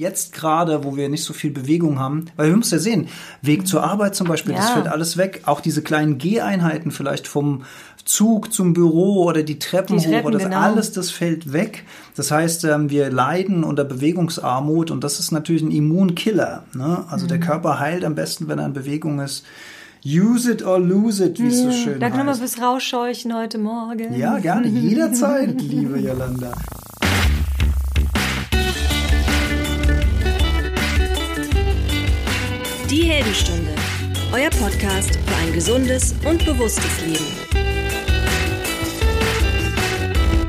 Jetzt gerade, wo wir nicht so viel Bewegung haben, weil wir müssen ja sehen, Weg zur Arbeit zum Beispiel, das Ja. fällt alles weg. Auch diese kleinen Geheinheiten vielleicht vom Zug zum Büro oder die Treppen, Die Treppen, hoch, oder das genau. alles, das fällt weg. Das heißt, ähm, wir leiden unter Bewegungsarmut und das ist natürlich ein Immunkiller. Ne? Also Mhm. der Körper heilt am besten, wenn er in Bewegung ist. Use it or lose it, wie es so schön nochmal heißt. fürs Rausscheuchen heute Morgen. Ja, gerne, jederzeit, liebe Jolanda. Die Heldenstunde, euer Podcast für ein gesundes und bewusstes Leben.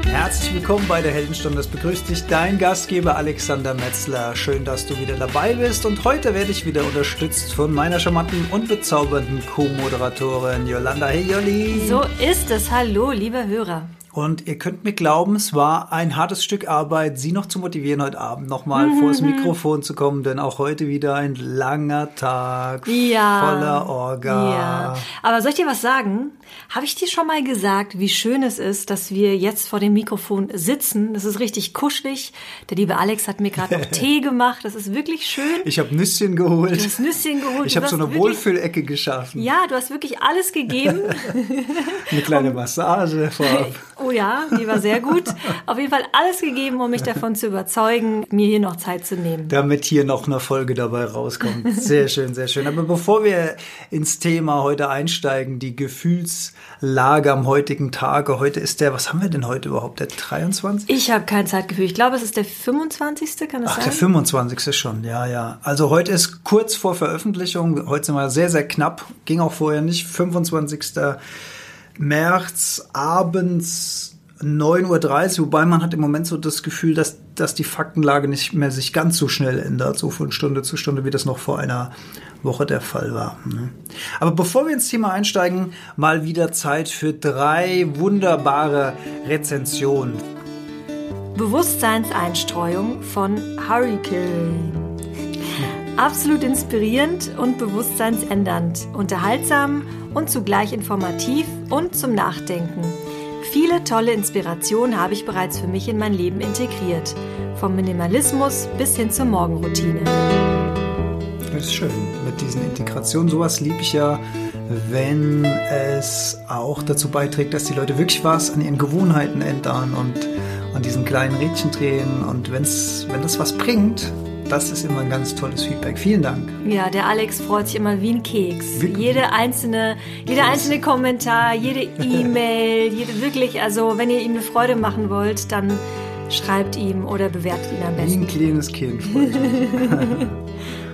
Herzlich willkommen bei der Heldenstunde. Es begrüßt dich dein Gastgeber Alexander Metzler. Schön, dass du wieder dabei bist. Und heute werde ich wieder unterstützt von meiner charmanten und bezaubernden Co-Moderatorin Yolanda. Hey Jolli! So ist es. Hallo, lieber Hörer. Und ihr könnt mir glauben, es war ein hartes Stück Arbeit, Sie noch zu motivieren, heute Abend nochmal vors Mikrofon zu kommen, denn auch heute wieder ein langer Tag Ja. voller Orga. Ja. Aber soll ich dir was sagen? Habe ich dir schon mal gesagt, wie schön es ist, dass wir jetzt vor dem Mikrofon sitzen? Das ist richtig kuschelig. Der liebe Alex hat mir gerade noch Tee gemacht. Das ist wirklich schön. Ich habe Nüsschen geholt. Du hast Nüsschen geholt. Ich habe so eine wirklich- Wohlfühlecke geschaffen. Ja, du hast wirklich alles gegeben. Eine kleine Massage vorab. Oh ja, die war sehr gut. Auf jeden Fall alles gegeben, um mich davon zu überzeugen, mir hier noch Zeit zu nehmen. damit hier noch eine Folge dabei rauskommt. Sehr schön, sehr schön. Aber bevor wir ins Thema heute einsteigen, die Gefühlslage am heutigen Tage. Heute ist der, was haben wir denn heute überhaupt? Der 23? Ich habe kein Zeitgefühl. Ich glaube, es ist der 25. Kann das Ach, sein? der 25. schon, ja, ja. Also heute ist kurz vor Veröffentlichung. Heute sind wir sehr, sehr knapp. Ging auch vorher nicht. 25. März abends 9.30 Uhr, wobei man hat im Moment so das Gefühl, dass, dass die Faktenlage nicht mehr sich ganz so schnell ändert, so von Stunde zu Stunde, wie das noch vor einer Woche der Fall war. ne? Aber bevor wir ins Thema einsteigen, mal wieder Zeit für drei wunderbare Rezensionen. Bewusstseinseinstreuung von Hurricane. Absolut inspirierend und bewusstseinsändernd, unterhaltsam und zugleich informativ und zum Nachdenken. Viele tolle Inspirationen habe ich bereits für mich in mein Leben integriert. Vom Minimalismus bis hin zur Morgenroutine. Das ist schön mit diesen Integrationen. Sowas liebe ich ja, wenn es auch dazu beiträgt, dass die Leute wirklich was an ihren Gewohnheiten ändern und an diesen kleinen Rädchen drehen. Und wenn's, wenn das was bringt, das ist immer ein ganz tolles Feedback. Vielen Dank. Ja, der Alex freut sich immer wie ein Keks. Wirklich? Jede einzelne, jeder einzelne Kommentar, jede E-Mail, jede wirklich, also wenn ihr ihm eine Freude machen wollt, dann schreibt ihm oder bewertet ihn am Wie besten. ein kleines Kind.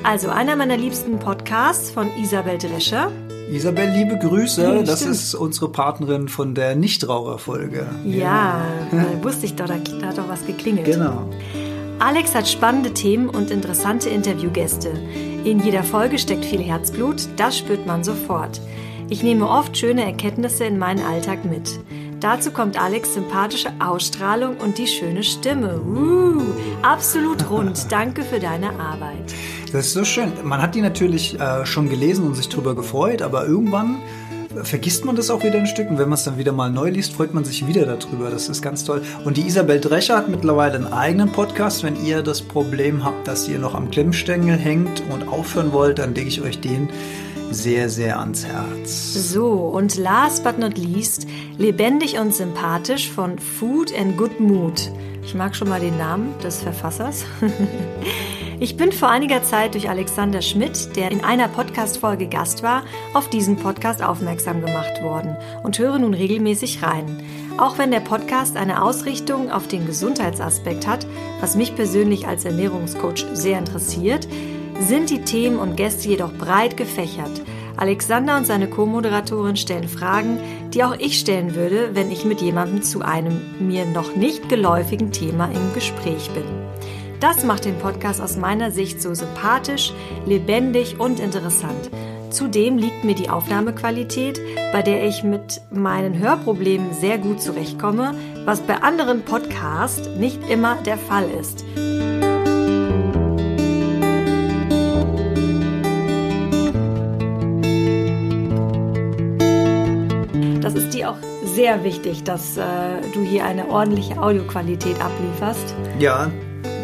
Also einer meiner liebsten Podcasts von Isabel Drescher. Isabel, liebe Grüße. Das Stimmt. ist unsere Partnerin von der Nichtraucherfolge. Ja, äh, wusste ich doch, da, da hat doch was geklingelt. Genau. Alex hat spannende Themen und interessante Interviewgäste. In jeder Folge steckt viel Herzblut, das spürt man sofort. Ich nehme oft schöne Erkenntnisse in meinen Alltag mit. Dazu kommt Alex sympathische Ausstrahlung und die schöne Stimme. Uh, absolut rund. Danke für deine Arbeit. Das ist so schön. Man hat die natürlich äh, schon gelesen und sich drüber gefreut, aber irgendwann vergisst man das auch wieder ein Stück. Und wenn man es dann wieder mal neu liest, freut man sich wieder darüber. Das ist ganz toll. Und die Isabel Drescher hat mittlerweile einen eigenen Podcast. Wenn ihr das Problem habt, dass ihr noch am Klemmstängel hängt und aufhören wollt, dann lege ich euch den sehr, sehr ans Herz. So, und last but not least, lebendig und sympathisch von Food and Good Mood. Ich mag schon mal den Namen des Verfassers. Ich bin vor einiger Zeit durch Alexander Schmidt, der in einer Podcast-Folge Gast war, auf diesen Podcast aufmerksam gemacht worden und höre nun regelmäßig rein. Auch wenn der Podcast eine Ausrichtung auf den Gesundheitsaspekt hat, was mich persönlich als Ernährungscoach sehr interessiert, sind die Themen und Gäste jedoch breit gefächert. Alexander und seine Co-Moderatorin stellen Fragen, die auch ich stellen würde, wenn ich mit jemandem zu einem mir noch nicht geläufigen Thema im Gespräch bin. Das macht den Podcast aus meiner Sicht so sympathisch, lebendig und interessant. Zudem liegt mir die Aufnahmequalität, bei der ich mit meinen Hörproblemen sehr gut zurechtkomme, was bei anderen Podcasts nicht immer der Fall ist. Das ist dir auch sehr wichtig, dass äh, du hier eine ordentliche Audioqualität ablieferst. Ja,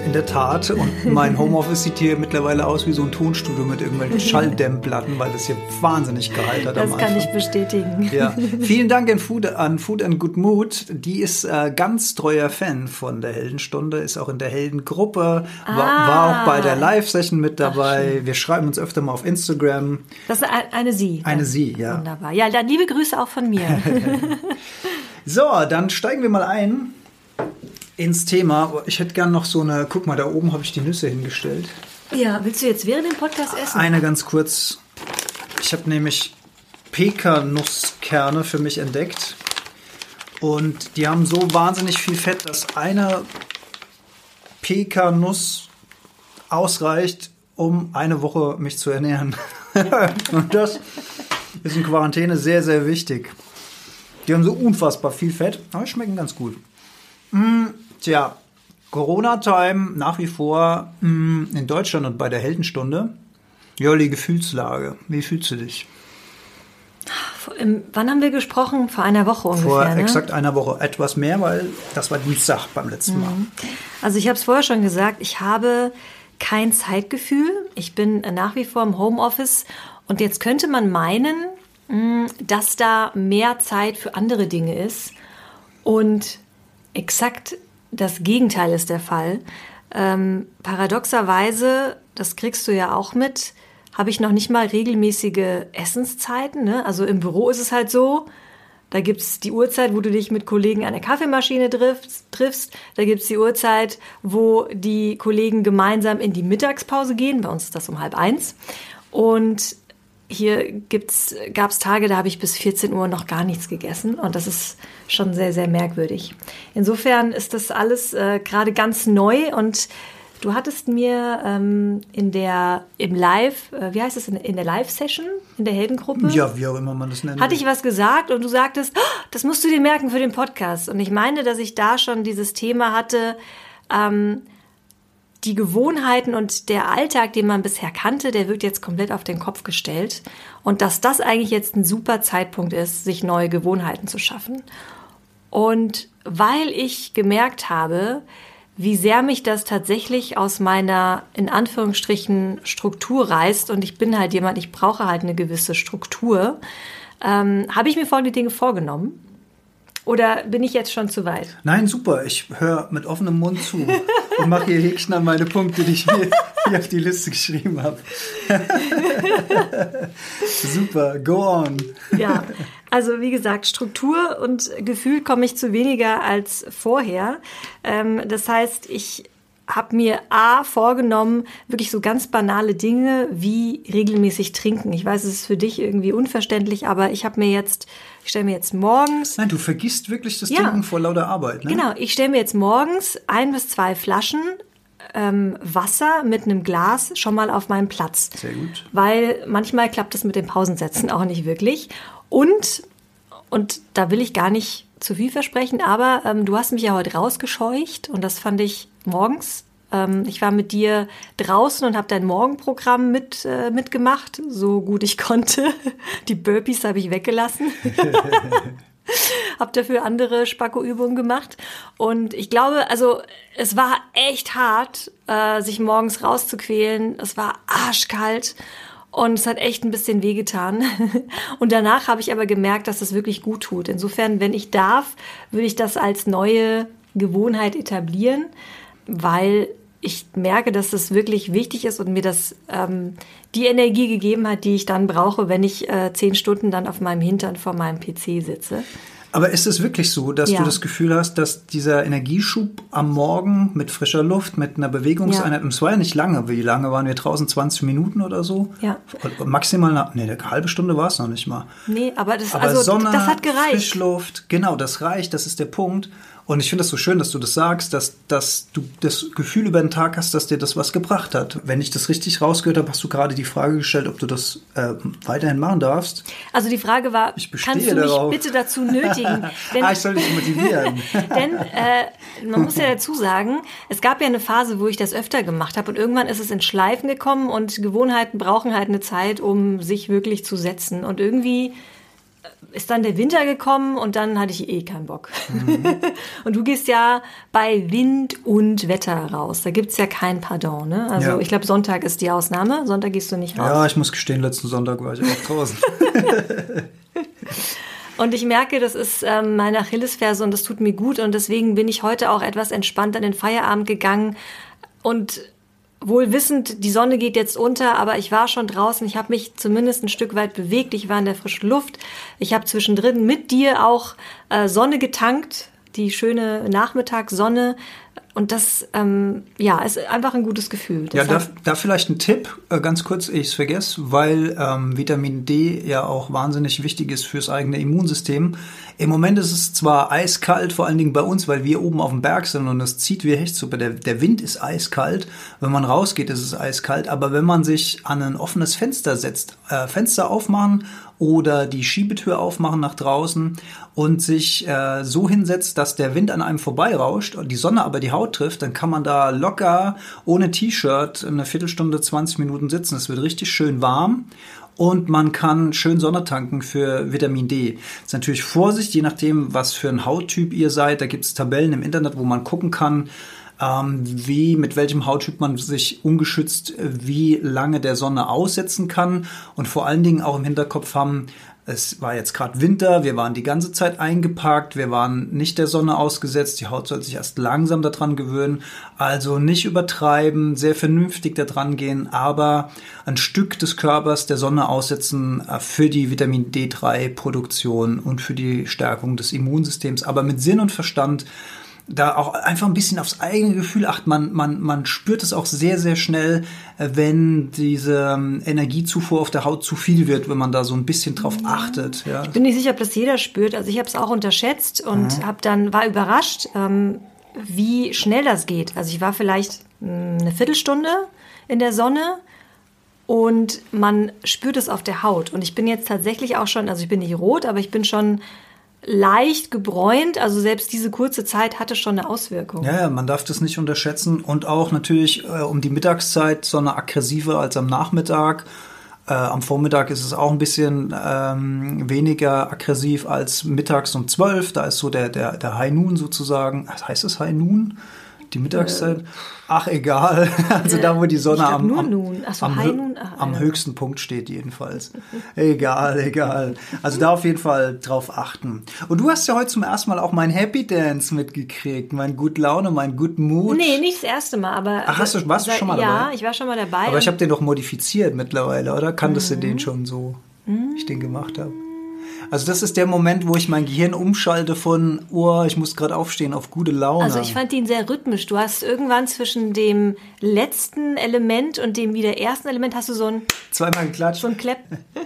in der Tat. Und mein Homeoffice sieht hier mittlerweile aus wie so ein Tonstudio mit irgendwelchen Schalldämmplatten, weil das hier wahnsinnig Gehalt hat. Das kann ich bestätigen. Ja. Vielen Dank an Food, an Food and Good Mood. Die ist äh, ganz treuer Fan von der Heldenstunde, ist auch in der Heldengruppe, ah. war, war, auch bei der Live-Session mit dabei. Ach, Wir schreiben uns öfter mal auf Instagram. Das ist eine Sie. Eine Sie, ja. Wunderbar. Ja, dann liebe Grüße auch von mir. so, dann steigen wir mal ein ins Thema. Ich hätte gern noch so eine, guck mal, da oben habe ich die Nüsse hingestellt. Ja, willst du jetzt während dem Podcast essen? Eine ganz kurz. Ich habe nämlich Pekannusskerne für mich entdeckt. Und die haben so wahnsinnig viel Fett, dass eine Pekanuss ausreicht, um eine Woche mich zu ernähren. Und das ist in Quarantäne sehr, sehr wichtig. Die haben so unfassbar viel Fett, aber schmecken ganz gut. Mm, tja, Corona-Time nach wie vor mm, in Deutschland und bei der Heldenstunde. Jolli, Gefühlslage. Wie fühlst du dich? Wann haben wir gesprochen? Vor einer Woche ungefähr. Vor ne? exakt einer Woche. Etwas mehr, weil das war Dienstag beim letzten Mal. Mhm. Also ich habe es vorher schon gesagt, ich habe kein Zeitgefühl. Ich bin nach wie vor im Homeoffice und jetzt könnte man meinen, mm, dass da mehr Zeit für andere Dinge ist. Und exakt das Gegenteil ist der Fall. Ähm, paradoxerweise, das kriegst du ja auch mit, habe ich noch nicht mal regelmäßige Essenszeiten. Ne? Also im Büro ist es halt so, da gibt es die Uhrzeit, wo du dich mit Kollegen an der Kaffeemaschine triffst. triffst. Da gibt es die Uhrzeit, wo die Kollegen gemeinsam in die Mittagspause gehen. Bei uns ist das um halb eins. Und hier gab es Tage, da habe ich bis 14 Uhr noch gar nichts gegessen und das ist schon sehr, sehr merkwürdig. Insofern ist das alles äh, gerade ganz neu und du hattest mir ähm, in der, im Live, äh, wie heißt es, in, in der Live-Session, in der Heldengruppe? Ja, wie auch immer man das nennt. Hatte ich was gesagt und du sagtest, oh, das musst du dir merken für den Podcast. Und ich meine, dass ich da schon dieses Thema hatte, ähm, die Gewohnheiten und der Alltag, den man bisher kannte, der wird jetzt komplett auf den Kopf gestellt. Und dass das eigentlich jetzt ein super Zeitpunkt ist, sich neue Gewohnheiten zu schaffen. Und weil ich gemerkt habe, wie sehr mich das tatsächlich aus meiner, in Anführungsstrichen, Struktur reißt, und ich bin halt jemand, ich brauche halt eine gewisse Struktur, ähm, habe ich mir folgende Dinge vorgenommen. Oder bin ich jetzt schon zu weit? Nein, super. Ich höre mit offenem Mund zu und mache hier Häkchen an meine Punkte, die ich mir hier auf die Liste geschrieben habe. super, go on. Ja, also wie gesagt, Struktur und Gefühl komme ich zu weniger als vorher. Ähm, das heißt, ich habe mir A vorgenommen, wirklich so ganz banale Dinge wie regelmäßig trinken. Ich weiß, es ist für dich irgendwie unverständlich, aber ich habe mir jetzt, ich stelle mir jetzt morgens. Nein, du vergisst wirklich das ja, Trinken vor lauter Arbeit. Ne? Genau, ich stelle mir jetzt morgens ein bis zwei Flaschen ähm, Wasser mit einem Glas schon mal auf meinen Platz. Sehr gut. Weil manchmal klappt das mit den Pausensätzen auch nicht wirklich. Und, und da will ich gar nicht zu viel versprechen, aber ähm, du hast mich ja heute rausgescheucht und das fand ich morgens. Ähm, ich war mit dir draußen und habe dein Morgenprogramm mit, äh, mitgemacht, so gut ich konnte. Die Burpees habe ich weggelassen. habe dafür andere Spacko-Übungen gemacht. Und ich glaube, also es war echt hart, äh, sich morgens rauszuquälen. Es war arschkalt. Und es hat echt ein bisschen wehgetan. Und danach habe ich aber gemerkt, dass es wirklich gut tut. Insofern, wenn ich darf, würde ich das als neue Gewohnheit etablieren weil ich merke, dass das wirklich wichtig ist und mir das ähm, die Energie gegeben hat, die ich dann brauche, wenn ich äh, zehn Stunden dann auf meinem Hintern vor meinem PC sitze. Aber ist es wirklich so, dass ja. du das Gefühl hast, dass dieser Energieschub am Morgen mit frischer Luft, mit einer Bewegungseinheit, ja. und es war ja nicht lange, wie lange waren wir draußen? 20 Minuten oder so? Ja. Maximal, nee, eine halbe Stunde war es noch nicht mal. Nee, aber das, aber also, Sonne, das hat gereicht. Frischluft, genau, das reicht, das ist der Punkt. Und ich finde es so schön, dass du das sagst, dass, dass du das Gefühl über den Tag hast, dass dir das was gebracht hat. Wenn ich das richtig rausgehört habe, hast du gerade die Frage gestellt, ob du das äh, weiterhin machen darfst. Also die Frage war, kannst du darauf. mich bitte dazu nötigen? Denn, ah, ich soll dich motivieren. denn äh, man muss ja dazu sagen, es gab ja eine Phase, wo ich das öfter gemacht habe und irgendwann ist es in Schleifen gekommen und Gewohnheiten brauchen halt eine Zeit, um sich wirklich zu setzen. Und irgendwie ist dann der Winter gekommen und dann hatte ich eh keinen Bock. Mhm. und du gehst ja bei Wind und Wetter raus. Da gibt's ja kein Pardon. Ne? Also ja. ich glaube, Sonntag ist die Ausnahme. Sonntag gehst du nicht raus. Ja, ich muss gestehen, letzten Sonntag war ich auch draußen. Und ich merke, das ist ähm, meine Achillesferse und das tut mir gut. Und deswegen bin ich heute auch etwas entspannt an den Feierabend gegangen und wohl wissend, die Sonne geht jetzt unter, aber ich war schon draußen. Ich habe mich zumindest ein Stück weit bewegt. Ich war in der frischen Luft. Ich habe zwischendrin mit dir auch äh, Sonne getankt, die schöne Nachmittagssonne. Und das, ähm, ja, ist einfach ein gutes Gefühl. Das ja, da, da vielleicht ein Tipp, äh, ganz kurz, ich es vergesse, weil ähm, Vitamin D ja auch wahnsinnig wichtig ist fürs eigene Immunsystem. Im Moment ist es zwar eiskalt, vor allen Dingen bei uns, weil wir oben auf dem Berg sind und es zieht wie Hechtsuppe. Der, der Wind ist eiskalt. Wenn man rausgeht, ist es eiskalt. Aber wenn man sich an ein offenes Fenster setzt, äh, Fenster aufmachen oder die Schiebetür aufmachen nach draußen und sich äh, so hinsetzt, dass der Wind an einem vorbeirauscht und die Sonne aber die Haut trifft, dann kann man da locker ohne T-Shirt eine Viertelstunde, 20 Minuten sitzen. Es wird richtig schön warm und man kann schön Sonne tanken für Vitamin D. Das ist natürlich Vorsicht, je nachdem, was für ein Hauttyp ihr seid. Da gibt es Tabellen im Internet, wo man gucken kann, ähm, wie, mit welchem Hauttyp man sich ungeschützt wie lange der Sonne aussetzen kann und vor allen Dingen auch im Hinterkopf haben, es war jetzt gerade Winter, wir waren die ganze Zeit eingeparkt, wir waren nicht der Sonne ausgesetzt, die Haut soll sich erst langsam daran gewöhnen, also nicht übertreiben, sehr vernünftig daran gehen, aber ein Stück des Körpers der Sonne aussetzen äh, für die Vitamin D3-Produktion und für die Stärkung des Immunsystems, aber mit Sinn und Verstand da auch einfach ein bisschen aufs eigene Gefühl achten. Man, man, man spürt es auch sehr, sehr schnell, äh, wenn diese ähm, Energiezufuhr auf der Haut zu viel wird, wenn man da so ein bisschen drauf achtet. Ja. Ich bin nicht sicher, ob das jeder spürt. Also ich habe es auch unterschätzt und mhm. hab dann war überrascht, ähm, wie schnell das geht. Also ich war vielleicht mh, eine Viertelstunde in der Sonne und man spürt es auf der Haut. Und ich bin jetzt tatsächlich auch schon, also ich bin nicht rot, aber ich bin schon leicht gebräunt. Also selbst diese kurze Zeit hatte schon eine Auswirkung. Ja, man darf das nicht unterschätzen. Und auch natürlich äh, um die Mittagszeit so eine aggressiver als am Nachmittag. Äh, am Vormittag ist es auch ein bisschen ähm, weniger aggressiv als mittags um 12. Da ist so der, der, der High Noon sozusagen. Heißt es High Noon? Die Mittagszeit? Ach, egal. Also da, wo die Sonne am, am, so, am, nun, ach, am höchsten Punkt steht jedenfalls. egal, egal. Also da auf jeden Fall drauf achten. Und du hast ja heute zum ersten Mal auch mein Happy Dance mitgekriegt. Mein Good Laune, mein Good Mood. Nee, nicht das erste Mal, aber... Ach, hast du, warst du schon mal dabei? Ja, ich war schon mal dabei. Aber ich habe den doch modifiziert mittlerweile, oder? Kanntest mhm. du den schon so, wie ich den gemacht habe? Also das ist der Moment, wo ich mein Gehirn umschalte von, oh, ich muss gerade aufstehen, auf gute Laune. Also ich fand ihn sehr rhythmisch. Du hast irgendwann zwischen dem letzten Element und dem wieder ersten Element hast du so ein zweimal geklatscht. So ein Clap.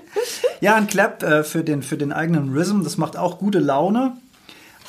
ja, ein Clap äh, für den für den eigenen Rhythm. Das macht auch gute Laune.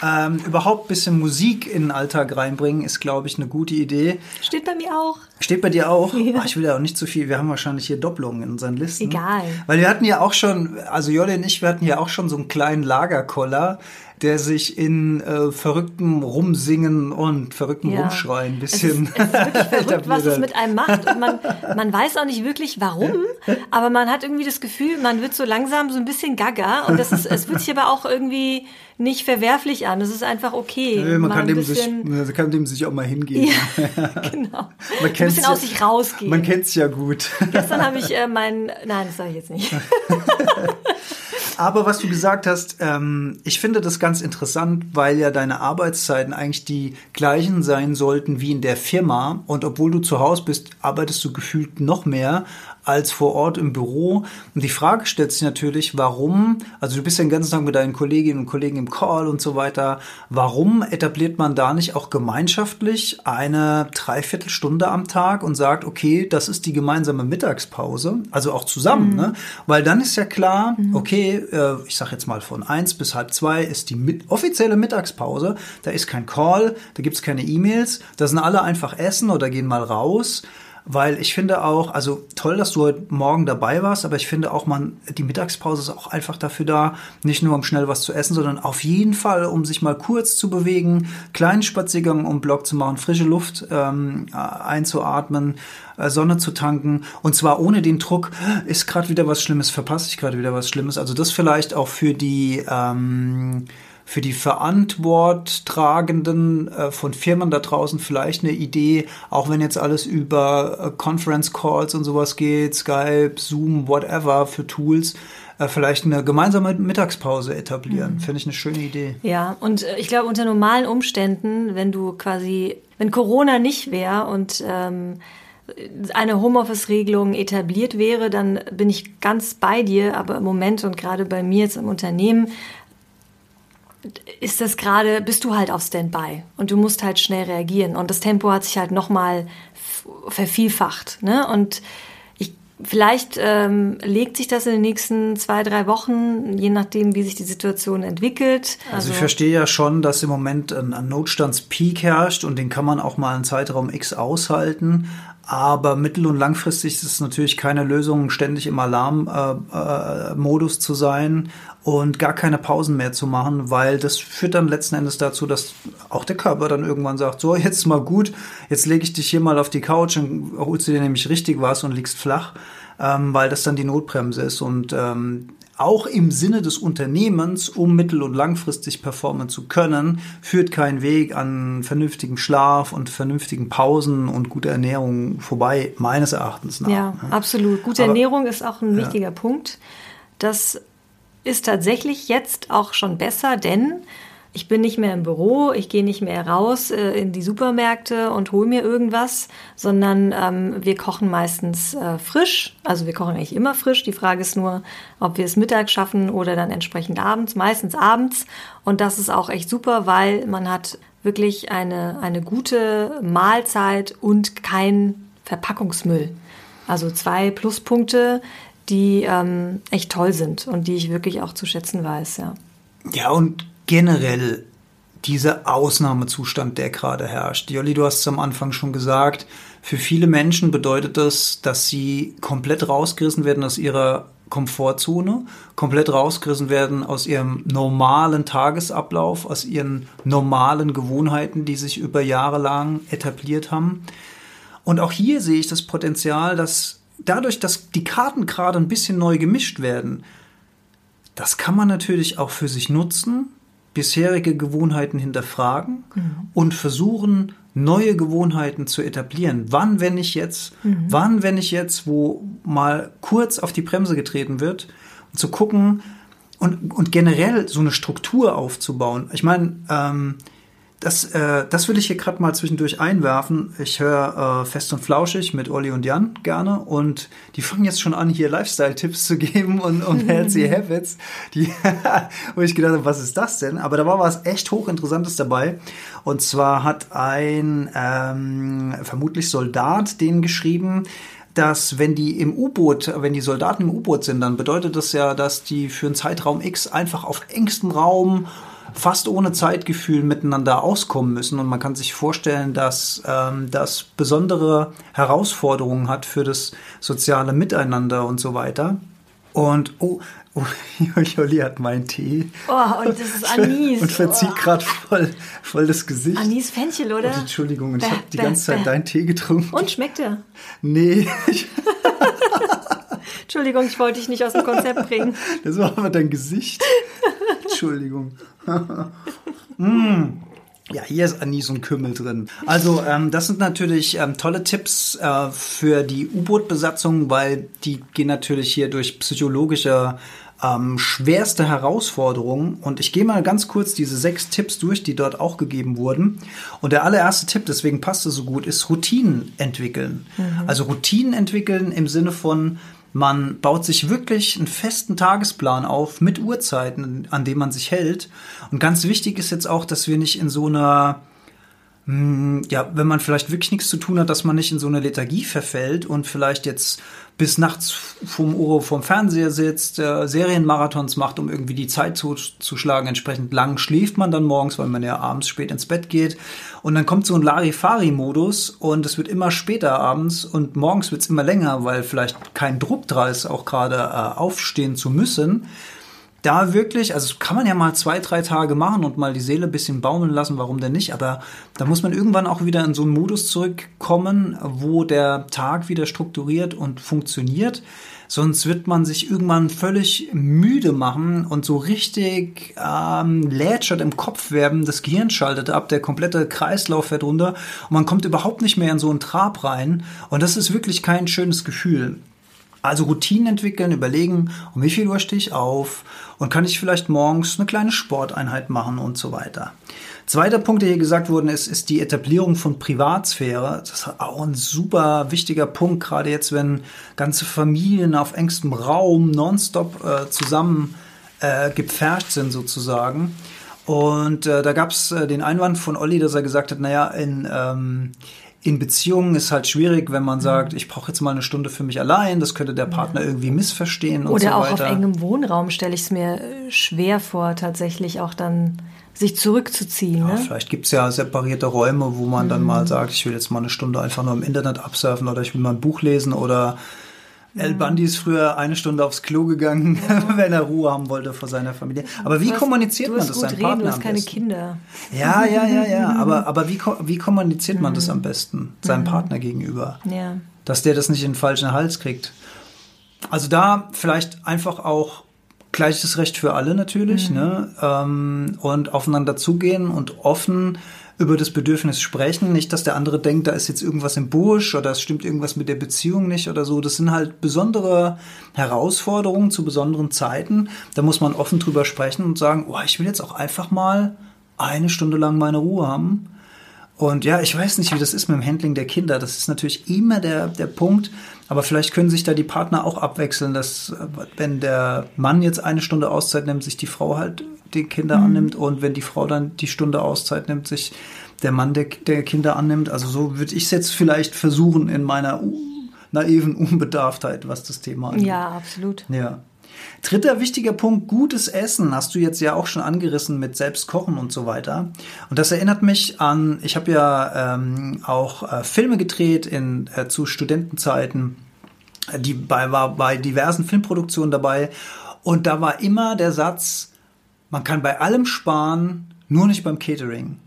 Ähm, überhaupt ein bisschen Musik in den Alltag reinbringen, ist, glaube ich, eine gute Idee. Steht bei mir auch. Steht bei dir auch? Ja. Ach, ich will ja auch nicht zu viel. Wir haben wahrscheinlich hier Doppelungen in unseren Listen. Egal. Weil wir hatten ja auch schon, also Jolle und ich, wir hatten ja auch schon so einen kleinen Lagerkoller, der sich in äh, verrücktem Rumsingen und verrücktem ja. Rumschreien ein bisschen. Es ist, es ist wirklich verrückt, was es mit einem macht. Und man, man weiß auch nicht wirklich warum, aber man hat irgendwie das Gefühl, man wird so langsam so ein bisschen gaga. Und das ist, es fühlt sich aber auch irgendwie nicht verwerflich an. Es ist einfach okay. Ja, man, kann dem, sich, man kann dem sich auch mal hingehen. Ja, genau. man ein bisschen aus sich rausgehen. Man kennt es ja gut. Gestern habe ich äh, meinen. Nein, das sage ich jetzt nicht. Aber was du gesagt hast, ähm, ich finde das ganz interessant, weil ja deine Arbeitszeiten eigentlich die gleichen sein sollten wie in der Firma. Und obwohl du zu Hause bist, arbeitest du gefühlt noch mehr als vor Ort im Büro. Und die Frage stellt sich natürlich, warum, also du bist ja den ganzen Tag mit deinen Kolleginnen und Kollegen im Call und so weiter, warum etabliert man da nicht auch gemeinschaftlich eine Dreiviertelstunde am Tag und sagt, okay, das ist die gemeinsame Mittagspause, also auch zusammen, mhm. ne? Weil dann ist ja klar, mhm. okay, äh, ich sag jetzt mal von eins bis halb zwei ist die mit offizielle Mittagspause, da ist kein Call, da gibt's keine E-Mails, da sind alle einfach essen oder gehen mal raus weil ich finde auch, also toll, dass du heute Morgen dabei warst, aber ich finde auch, man, die Mittagspause ist auch einfach dafür da, nicht nur um schnell was zu essen, sondern auf jeden Fall, um sich mal kurz zu bewegen, kleinen Spaziergang um Block zu machen, frische Luft ähm, einzuatmen, äh, Sonne zu tanken und zwar ohne den Druck, ist gerade wieder was Schlimmes, verpasse ich gerade wieder was Schlimmes. Also das vielleicht auch für die ähm, für die Verantworttragenden äh, von Firmen da draußen vielleicht eine Idee, auch wenn jetzt alles über äh, Conference Calls und sowas geht, Skype, Zoom, whatever für Tools, äh, vielleicht eine gemeinsame Mittagspause etablieren. Mhm. Finde ich eine schöne Idee. Ja, und ich glaube, unter normalen Umständen, wenn du quasi, wenn Corona nicht wäre und ähm, eine Homeoffice-Regelung etabliert wäre, dann bin ich ganz bei dir. Aber im Moment und gerade bei mir jetzt im Unternehmen ist das gerade, bist du halt auf Standby und du musst halt schnell reagieren. Und das Tempo hat sich halt nochmal vervielfacht. Ne? Und ich, vielleicht ähm, legt sich das in den nächsten zwei, drei Wochen, je nachdem, wie sich die Situation entwickelt. Also, also ich verstehe ja schon, dass im Moment ein, ein Notstandspeak herrscht und den kann man auch mal einen Zeitraum X aushalten. Aber mittel- und langfristig ist es natürlich keine Lösung, ständig im Alarmmodus äh, äh, zu sein und gar keine Pausen mehr zu machen, weil das führt dann letzten Endes dazu, dass auch der Körper dann irgendwann sagt, so jetzt mal gut, jetzt lege ich dich hier mal auf die Couch und holst du dir nämlich richtig was und liegst flach, ähm, weil das dann die Notbremse ist. Und ähm, auch im Sinne des Unternehmens, um mittel- und langfristig performen zu können, führt kein Weg an vernünftigem Schlaf und vernünftigen Pausen und guter Ernährung vorbei, meines Erachtens nach. Ja, absolut. Gute Aber, Ernährung ist auch ein wichtiger ja. Punkt. Das ist tatsächlich jetzt auch schon besser, denn ich bin nicht mehr im Büro, ich gehe nicht mehr raus äh, in die Supermärkte und hole mir irgendwas, sondern ähm, wir kochen meistens äh, frisch. Also wir kochen eigentlich immer frisch. Die Frage ist nur, ob wir es mittags schaffen oder dann entsprechend abends, meistens abends. Und das ist auch echt super, weil man hat wirklich eine, eine gute Mahlzeit und kein Verpackungsmüll. Also zwei Pluspunkte, die ähm, echt toll sind und die ich wirklich auch zu schätzen weiß, ja. Ja, und generell dieser Ausnahmezustand, der gerade herrscht. Jolli, du hast es am Anfang schon gesagt, für viele Menschen bedeutet das, dass sie komplett rausgerissen werden aus ihrer Komfortzone, komplett rausgerissen werden aus ihrem normalen Tagesablauf, aus ihren normalen Gewohnheiten, die sich über Jahre lang etabliert haben. Und auch hier sehe ich das Potenzial, dass dadurch, dass die Karten gerade ein bisschen neu gemischt werden, das kann man natürlich auch für sich nutzen, bisherige Gewohnheiten hinterfragen mhm. und versuchen, neue Gewohnheiten zu etablieren. Wann, wenn ich jetzt, mhm. wann, wenn ich jetzt, wo mal kurz auf die Bremse getreten wird, zu gucken und, und generell so eine Struktur aufzubauen. Ich meine, ähm, das, äh, das will ich hier gerade mal zwischendurch einwerfen. Ich höre äh, Fest und Flauschig mit Olli und Jan gerne und die fangen jetzt schon an, hier Lifestyle-Tipps zu geben und, und Healthy Habits, die, wo ich gedacht habe, was ist das denn? Aber da war was echt hochinteressantes dabei. Und zwar hat ein ähm, vermutlich Soldat den geschrieben, dass wenn die im U-Boot, wenn die Soldaten im U-Boot sind, dann bedeutet das ja, dass die für einen Zeitraum X einfach auf engstem Raum fast ohne Zeitgefühl miteinander auskommen müssen. Und man kann sich vorstellen, dass ähm, das besondere Herausforderungen hat für das soziale Miteinander und so weiter. Und oh, oh Jolli hat meinen Tee. Oh, und das ist Anis. Und verzieht oh. gerade voll, voll das Gesicht. Anis Fenchel, oder? Oh, Entschuldigung, ich habe die ganze Zeit deinen Tee getrunken. Und schmeckt er? Nee. Entschuldigung, ich wollte dich nicht aus dem Konzept bringen. Das war aber dein Gesicht. Entschuldigung. mm. Ja, hier ist Anis und Kümmel drin. Also ähm, das sind natürlich ähm, tolle Tipps äh, für die U-Boot-Besatzung, weil die gehen natürlich hier durch psychologische ähm, schwerste Herausforderungen. Und ich gehe mal ganz kurz diese sechs Tipps durch, die dort auch gegeben wurden. Und der allererste Tipp, deswegen passt es so gut, ist Routinen entwickeln. Mhm. Also Routinen entwickeln im Sinne von man baut sich wirklich einen festen Tagesplan auf mit Uhrzeiten, an denen man sich hält. Und ganz wichtig ist jetzt auch, dass wir nicht in so einer ja, wenn man vielleicht wirklich nichts zu tun hat, dass man nicht in so eine Lethargie verfällt und vielleicht jetzt bis nachts vom Ohr vom Fernseher sitzt, äh, Serienmarathons macht, um irgendwie die Zeit zu, zu schlagen. Entsprechend lang schläft man dann morgens, weil man ja abends spät ins Bett geht. Und dann kommt so ein Larifari-Modus und es wird immer später abends und morgens wird es immer länger, weil vielleicht kein Druck da ist, auch gerade äh, aufstehen zu müssen da wirklich, also kann man ja mal zwei, drei Tage machen und mal die Seele ein bisschen baumeln lassen, warum denn nicht? Aber da muss man irgendwann auch wieder in so einen Modus zurückkommen, wo der Tag wieder strukturiert und funktioniert. Sonst wird man sich irgendwann völlig müde machen und so richtig ähm, lätschert im Kopf werden. Das Gehirn schaltet ab, der komplette Kreislauf fährt runter und man kommt überhaupt nicht mehr in so einen Trab rein. Und das ist wirklich kein schönes Gefühl. Also Routinen entwickeln, überlegen, um wie viel Uhr stehe ich auf und kann ich vielleicht morgens eine kleine Sporteinheit machen und so weiter. Zweiter Punkt, der hier gesagt worden ist, ist die Etablierung von Privatsphäre. Das ist auch ein super wichtiger Punkt, gerade jetzt, wenn ganze Familien auf engstem Raum nonstop äh, zusammen äh, gepfercht sind sozusagen. Und äh, da gab es äh, den Einwand von Olli, dass er gesagt hat, naja, in, ähm, in Beziehungen ist halt schwierig, wenn man sagt, ich brauche jetzt mal eine Stunde für mich allein, das könnte der Partner irgendwie missverstehen und Oder so auch weiter. auf engem Wohnraum stelle ich es mir äh, schwer vor, tatsächlich auch dann sich zurückzuziehen. Ja, Ne? vielleicht gibt's ja separierte Räume, wo man dann mal sagt, ich will jetzt mal eine Stunde einfach nur im Internet absurfen oder ich will mal ein Buch lesen oder El Bundy ist früher eine Stunde aufs Klo gegangen, wenn er Ruhe haben wollte vor seiner Familie. Aber wie hast- kommuniziert man das gut seinem reden, Partner Du hast keine? Kinder. Ja, ja, ja, ja. Aber, aber wie, wie kommuniziert man das am besten seinem Partner gegenüber? Ja. dass der das nicht in den falschen Hals kriegt. Also da vielleicht einfach auch gleiches Recht für alle natürlich, ne? Ähm, und aufeinander zugehen und offen über das Bedürfnis sprechen. Nicht, dass der andere denkt, da ist jetzt irgendwas im Busch oder es stimmt irgendwas mit der Beziehung nicht oder so. Das sind halt besondere Herausforderungen zu besonderen Zeiten. Da muss man offen drüber sprechen und sagen, oh, ich will jetzt auch einfach mal eine Stunde lang meine Ruhe haben. Und ja, ich weiß nicht, wie das ist mit dem Handling der Kinder. Das ist natürlich immer der, der Punkt. Aber vielleicht können sich da die Partner auch abwechseln, dass wenn der Mann jetzt eine Stunde Auszeit nimmt, sich die Frau halt die Kinder annimmt und wenn die Frau dann die Stunde Auszeit nimmt, sich der Mann der, der Kinder annimmt. Also so würde ich es jetzt vielleicht versuchen in meiner naiven Unbedarftheit, was das Thema angeht. ja, absolut. Ja. Dritter wichtiger Punkt, gutes Essen, hast du jetzt ja auch schon angerissen mit Selbstkochen und so weiter. Und das erinnert mich an, ich habe ja ähm, auch äh, Filme gedreht in, äh, zu Studentenzeiten, die bei, war bei diversen Filmproduktionen dabei. Und da war immer der Satz, man kann bei allem sparen, nur nicht beim Catering.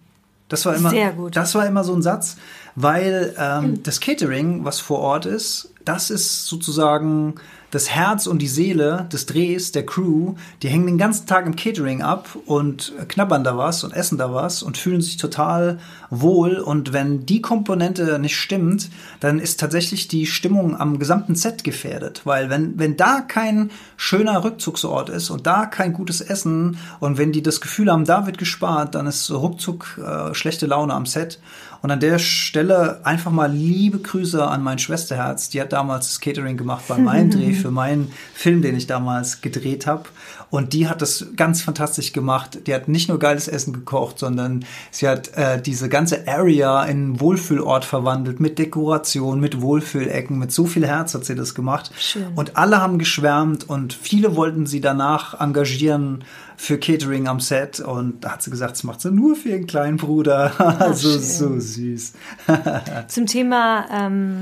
Das war immer, Sehr gut. das war immer so ein Satz, weil ähm, das Catering, was vor Ort ist, das ist sozusagen das Herz und die Seele des Drehs, der Crew. Die hängen den ganzen Tag im Catering ab und knabbern da was und essen da was und fühlen sich total wohl. Und wenn die Komponente nicht stimmt, dann ist tatsächlich die Stimmung am gesamten Set gefährdet. Weil wenn, wenn da kein schöner Rückzugsort ist und da kein gutes Essen und wenn die das Gefühl haben, da wird gespart, dann ist ruckzuck äh, schlechte Laune am Set. Und an der Stelle einfach mal liebe Grüße an mein Schwesterherz. Die hat damals das Catering gemacht bei meinem Dreh für meinen Film, den ich damals gedreht habe. Und die hat das ganz fantastisch gemacht. Die hat nicht nur geiles Essen gekocht, sondern sie hat äh, diese ganze Area in einen Wohlfühlort verwandelt mit Dekoration, mit Wohlfühlecken, mit so viel Herz hat sie das gemacht. Schön. Und alle haben geschwärmt und viele wollten sie danach engagieren für Catering am Set. Und da hat sie gesagt, das macht sie nur für ihren kleinen Bruder. Also so süß. Zum Thema ähm,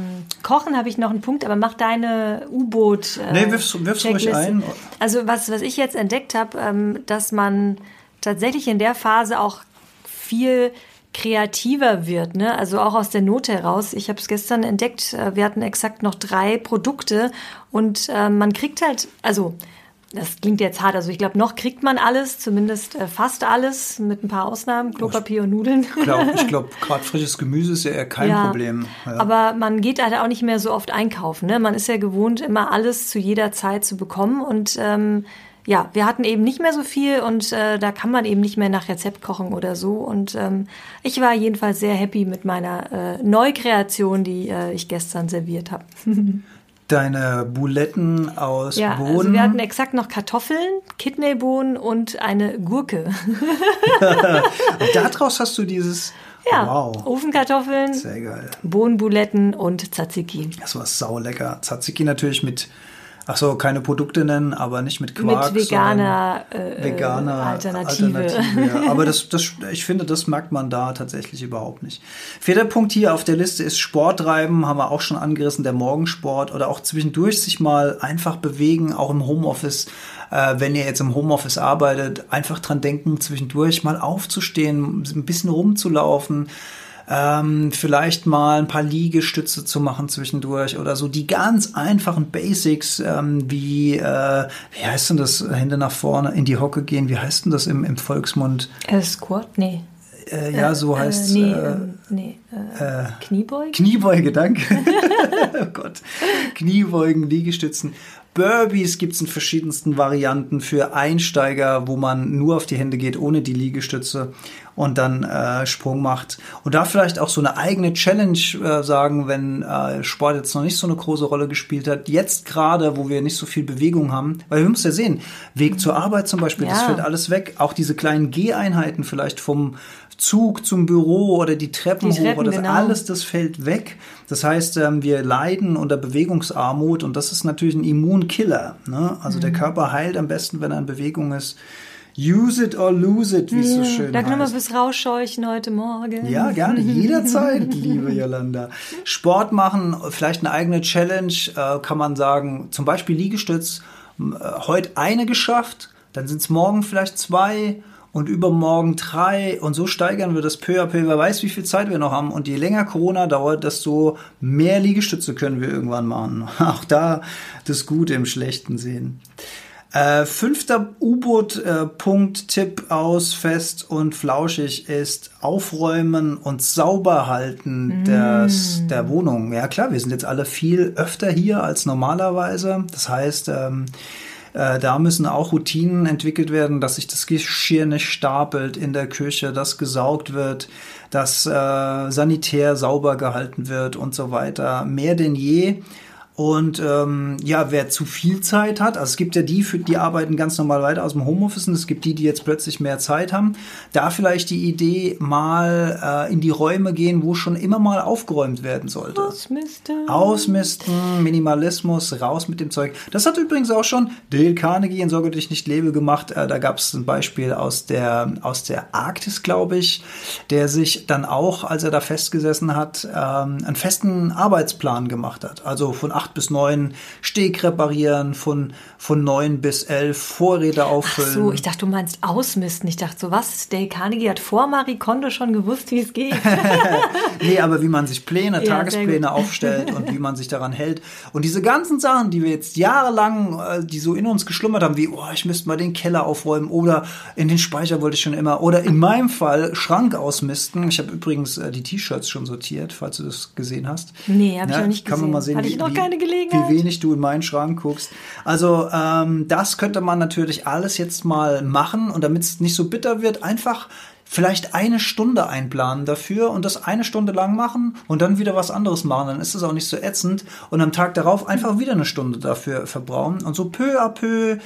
Kochen habe ich noch einen Punkt, aber mach deine U-Boot. Äh, Nee, wirf's- wirf's ruhig ein. Also was, was ich jetzt entdeckt habe, ähm, dass man tatsächlich in der Phase auch viel kreativer wird, ne? Also auch aus der Not heraus. Ich habe es gestern entdeckt. äh, Wir hatten exakt noch drei Produkte und äh, man kriegt halt, also das klingt jetzt hart. Also ich glaube, noch kriegt man alles, zumindest äh, fast alles, mit ein paar Ausnahmen, Klopapier und Nudeln. Glaub, ich glaube, gerade frisches Gemüse ist ja eher kein Ja, Problem. Ja. Aber man geht halt auch nicht mehr so oft einkaufen. Ne? Man ist ja gewohnt, immer alles zu jeder Zeit zu bekommen. Und ähm, ja, wir hatten eben nicht mehr so viel und äh, da kann man eben nicht mehr nach Rezept kochen oder so. Und ähm, ich war jedenfalls sehr happy mit meiner äh, Neukreation, die äh, ich gestern serviert habe. Deine Buletten aus Ja, Bohnen. also wir hatten exakt noch Kartoffeln, Kidneybohnen und eine Gurke. Und daraus hast du dieses Ja, Wow. Ofenkartoffeln, Sehr geil. Bohnenbuletten und Tzatziki. Das war saulecker. Tzatziki natürlich mit, ach so, keine Produkte nennen, aber nicht mit Quark. Mit veganer, äh, veganer Alternative. Alternative, ja. Aber das, das, ich finde, das merkt man da tatsächlich überhaupt nicht. Vierter Punkt hier auf der Liste ist Sport treiben, haben wir auch schon angerissen, der Morgensport oder auch zwischendurch sich mal einfach bewegen, auch im Homeoffice. Äh, wenn ihr jetzt im Homeoffice arbeitet, einfach dran denken, zwischendurch mal aufzustehen, ein bisschen rumzulaufen ähm, vielleicht mal ein paar Liegestütze zu machen zwischendurch oder so die ganz einfachen Basics ähm, wie äh, wie heißt denn das Hände nach vorne in die Hocke gehen wie heißt denn das im, im Volksmund Äh, Squat? Nee. äh, ja so Äh, heißt nee, äh, ähm, nee. Äh, Kniebeugen? Kniebeuge, danke. oh Gott. Kniebeugen, Liegestützen. Burpees gibt's in verschiedensten Varianten für Einsteiger, wo man nur auf die Hände geht, ohne die Liegestütze und dann äh, Sprung macht. Und da vielleicht auch so eine eigene Challenge äh, sagen, wenn äh, Sport jetzt noch nicht so eine große Rolle gespielt hat. Jetzt gerade, wo wir nicht so viel Bewegung haben, weil wir müssen ja sehen, Weg zur Arbeit zum Beispiel, das Ja. fällt alles weg. Auch diese kleinen Geheinheiten vielleicht vom Zug zum Büro oder die Treppen, Die Treppen, hoch oder genau. alles, das fällt weg. Das heißt, ähm, wir leiden unter Bewegungsarmut und das ist natürlich ein Immunkiller. Ne? Also Mhm. der Körper heilt am besten, wenn er in Bewegung ist. Use it or lose it, wie es so schön Danke nochmal heißt. fürs Rausscheuchen heute Morgen. Ja, gerne, jederzeit, liebe Jolanda. Sport machen, vielleicht eine eigene Challenge, äh, kann man sagen, zum Beispiel Liegestütz, äh, heute eine geschafft, dann sind es morgen vielleicht zwei und übermorgen drei und so steigern wir das peu à peu. Wer weiß, wie viel Zeit wir noch haben und je länger Corona dauert, desto mehr Liegestütze können wir irgendwann machen. Auch da das Gute im Schlechten sehen. Äh, fünfter U-Boot-Punkt-Tipp aus Fest und Flauschig ist Aufräumen und sauber halten des, der Wohnung. Ja klar, wir sind jetzt alle viel öfter hier als normalerweise. Das heißt, ähm, äh, da müssen auch Routinen entwickelt werden, dass sich das Geschirr nicht stapelt in der Küche, dass gesaugt wird, dass äh, sanitär sauber gehalten wird und so weiter. Mehr denn je. Und ähm, ja, wer zu viel Zeit hat, also es gibt ja die, die arbeiten ganz normal weiter aus dem Homeoffice und es gibt die, die jetzt plötzlich mehr Zeit haben, da vielleicht die Idee mal äh, in die Räume gehen, wo schon immer mal aufgeräumt werden sollte. Ausmisten. Ausmisten, Minimalismus, raus mit dem Zeug. Das hat übrigens auch schon Dale Carnegie in Sorge dich nicht lebe gemacht. Äh, da gab es ein Beispiel aus der, aus der Arktis, glaube ich, der sich dann auch, als er da festgesessen hat, ähm, einen festen Arbeitsplan gemacht hat. Also von acht bis neun Steg reparieren, von, von neun bis elf Vorräte Ach auffüllen. so, ich dachte, du meinst ausmisten. Ich dachte so, was? Dale Carnegie hat vor Marie Kondo schon gewusst, wie es geht. Nee, aber wie man sich Pläne, Ja, Tagespläne aufstellt und wie man sich daran hält. Und diese ganzen Sachen, die wir jetzt jahrelang, äh, die so in uns geschlummert haben, wie, oh, ich müsste mal den Keller aufräumen oder in den Speicher wollte ich schon immer oder in meinem Fall Schrank ausmisten. Ich habe übrigens äh, die T-Shirts schon sortiert, falls du das gesehen hast. Nee, hab ich noch nicht Kann man gesehen. mal sehen, Hatte ich noch wie, keine Gelegenheit. wie wenig du in meinen Schrank guckst. Also ähm, das könnte man natürlich alles jetzt mal machen und damit es nicht so bitter wird, einfach vielleicht eine Stunde einplanen dafür und das eine Stunde lang machen und dann wieder was anderes machen. Dann ist es auch nicht so ätzend und am Tag darauf einfach wieder eine Stunde dafür verbrauchen und so peu à peu. Äh,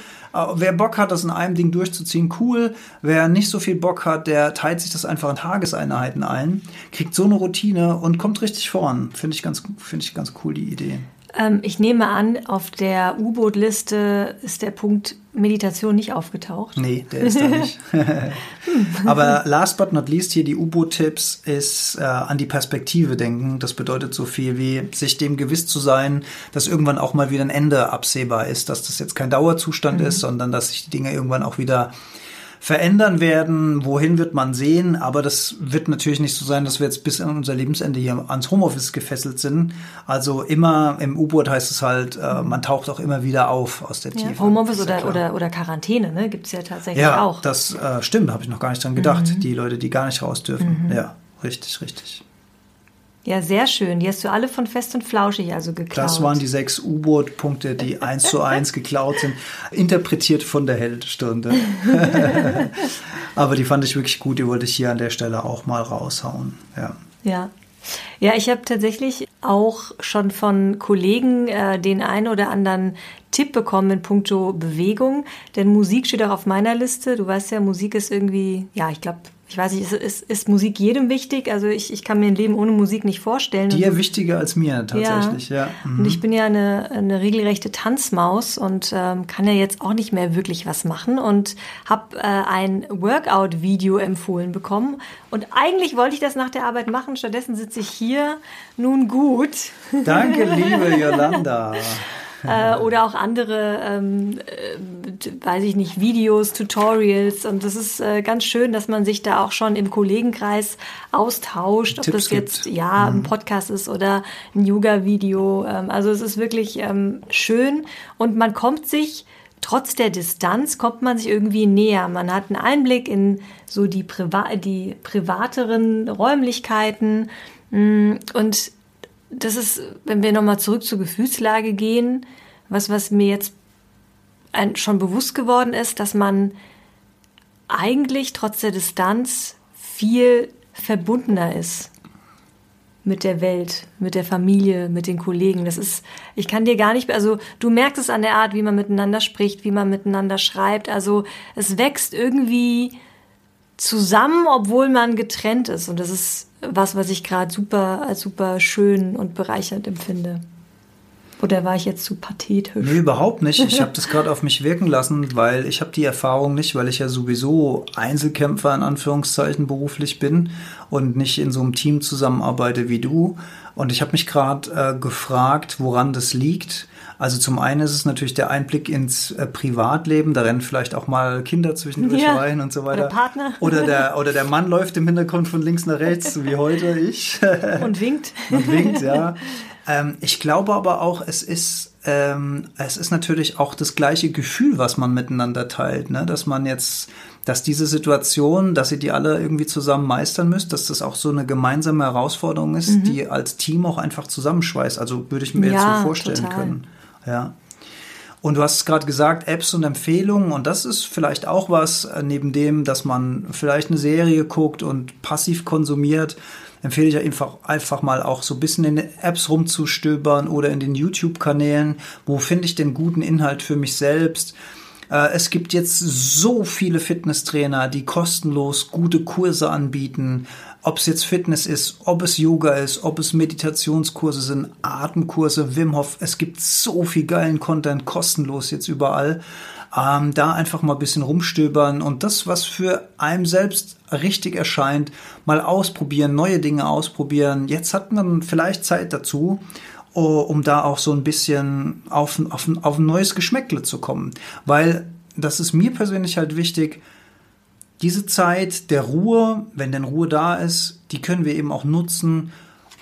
wer Bock hat, das in einem Ding durchzuziehen, cool. Wer nicht so viel Bock hat, der teilt sich das einfach in Tageseinheiten ein, kriegt so eine Routine und kommt richtig voran. Finde ich ganz, finde ich ganz cool die Idee. Ähm, ich nehme an, auf der U-Boot-Liste ist der Punkt Meditation nicht aufgetaucht. Nee, der ist da nicht. Aber last but not least hier die U-Boot-Tipps ist äh, an die Perspektive denken. Das bedeutet so viel wie sich dem gewiss zu sein, dass irgendwann auch mal wieder ein Ende absehbar ist, dass das jetzt kein Dauerzustand ist, sondern dass sich die Dinge irgendwann auch wieder verändern werden. Wohin wird man sehen? Aber das wird natürlich nicht so sein, dass wir jetzt bis an unser Lebensende hier ans Homeoffice gefesselt sind. Also immer im U-Boot heißt es halt, äh, man taucht auch immer wieder auf aus der Ja, Tiefe. Homeoffice ja oder, oder, oder Quarantäne, ne? Gibt es ja tatsächlich Ja, auch. das äh, stimmt, habe ich noch gar nicht dran gedacht. Die Leute, die gar nicht raus dürfen. Ja, richtig, richtig. Ja, sehr schön. Die hast du alle von Fest und Flauschig also geklaut. Das waren die sechs U-Boot-Punkte, die eins zu eins geklaut sind, interpretiert von der Heldenstunde. Aber die fand ich wirklich gut, die wollte ich hier an der Stelle auch mal raushauen. Ja. Ja. Ja, ich habe tatsächlich auch schon von Kollegen äh, den einen oder anderen Tipp bekommen in puncto Bewegung. Denn Musik steht auch auf meiner Liste. Du weißt ja, Musik ist irgendwie, ja, ich glaube, ich weiß nicht, ist, ist, ist Musik jedem wichtig? Also ich, ich kann mir ein Leben ohne Musik nicht vorstellen. Dir und, wichtiger als mir tatsächlich, ja. ja. Mhm. Und ich bin ja eine, eine regelrechte Tanzmaus und ähm, kann ja jetzt auch nicht mehr wirklich was machen und habe äh, ein Workout-Video empfohlen bekommen. Und eigentlich wollte ich das nach der Arbeit machen, stattdessen sitze ich hier. Nun gut. Danke, liebe Yolanda. Äh, oder auch andere, ähm, äh, weiß ich nicht, Videos, Tutorials. Und das ist äh, ganz schön, dass man sich da auch schon im Kollegenkreis austauscht, ob Tipps das jetzt gibt. ja mhm. ein Podcast ist oder ein Yoga-Video. Ähm, also es ist wirklich ähm, schön und man kommt sich trotz der Distanz kommt man sich irgendwie näher. Man hat einen Einblick in so die, Priva die privateren Räumlichkeiten. Mm, und das ist, wenn wir nochmal zurück zur Gefühlslage gehen, was, was mir jetzt schon bewusst geworden ist, dass man eigentlich trotz der Distanz viel verbundener ist mit der Welt, mit der Familie, mit den Kollegen. Das ist, ich kann dir gar nicht, also du merkst es an der Art, wie man miteinander spricht, wie man miteinander schreibt. Also es wächst irgendwie zusammen, obwohl man getrennt ist. Und das ist was, was ich gerade super super schön und bereichernd empfinde. Oder war ich jetzt zu pathetisch? Nee, überhaupt nicht. Ich habe das gerade auf mich wirken lassen, weil ich habe die Erfahrung nicht, weil ich ja sowieso Einzelkämpfer in Anführungszeichen beruflich bin und nicht in so einem Team zusammenarbeite wie du. Und ich habe mich gerade äh, gefragt, woran das liegt. Also zum einen ist es natürlich der Einblick ins äh, Privatleben, da rennen vielleicht auch mal Kinder zwischendurch ja. rein und so weiter. Oder Partner. Oder der, oder der Mann läuft im Hintergrund von links nach rechts, wie heute ich. Und winkt. Und winkt, ja. Ähm, ich glaube aber auch, es ist, ähm, es ist natürlich auch das gleiche Gefühl, was man miteinander teilt, ne? dass man jetzt, dass diese Situation, dass ihr die alle irgendwie zusammen meistern müsst, dass das auch so eine gemeinsame Herausforderung ist, mhm. die als Team auch einfach zusammenschweißt. Also würde ich mir ja, jetzt so vorstellen total. können. Ja. Und du hast gerade gesagt, Apps und Empfehlungen. Und das ist vielleicht auch was, äh, neben dem, dass man vielleicht eine Serie guckt und passiv konsumiert, empfehle ich einfach, einfach mal auch so ein bisschen in den Apps rumzustöbern oder in den YouTube-Kanälen. Wo finde ich den guten Inhalt für mich selbst? Äh, es gibt jetzt so viele Fitnesstrainer, die kostenlos gute Kurse anbieten. Ob es jetzt Fitness ist, ob es Yoga ist, ob es Meditationskurse sind, Atemkurse, Wim Hof. Es gibt so viel geilen Content kostenlos jetzt überall. Ähm, da einfach mal ein bisschen rumstöbern und das, was für einem selbst richtig erscheint, mal ausprobieren, neue Dinge ausprobieren. Jetzt hat man vielleicht Zeit dazu um da auch so ein bisschen auf, auf, auf ein neues Geschmäckle zu kommen. Weil das ist mir persönlich halt wichtig, diese Zeit der Ruhe, wenn denn Ruhe da ist, die können wir eben auch nutzen,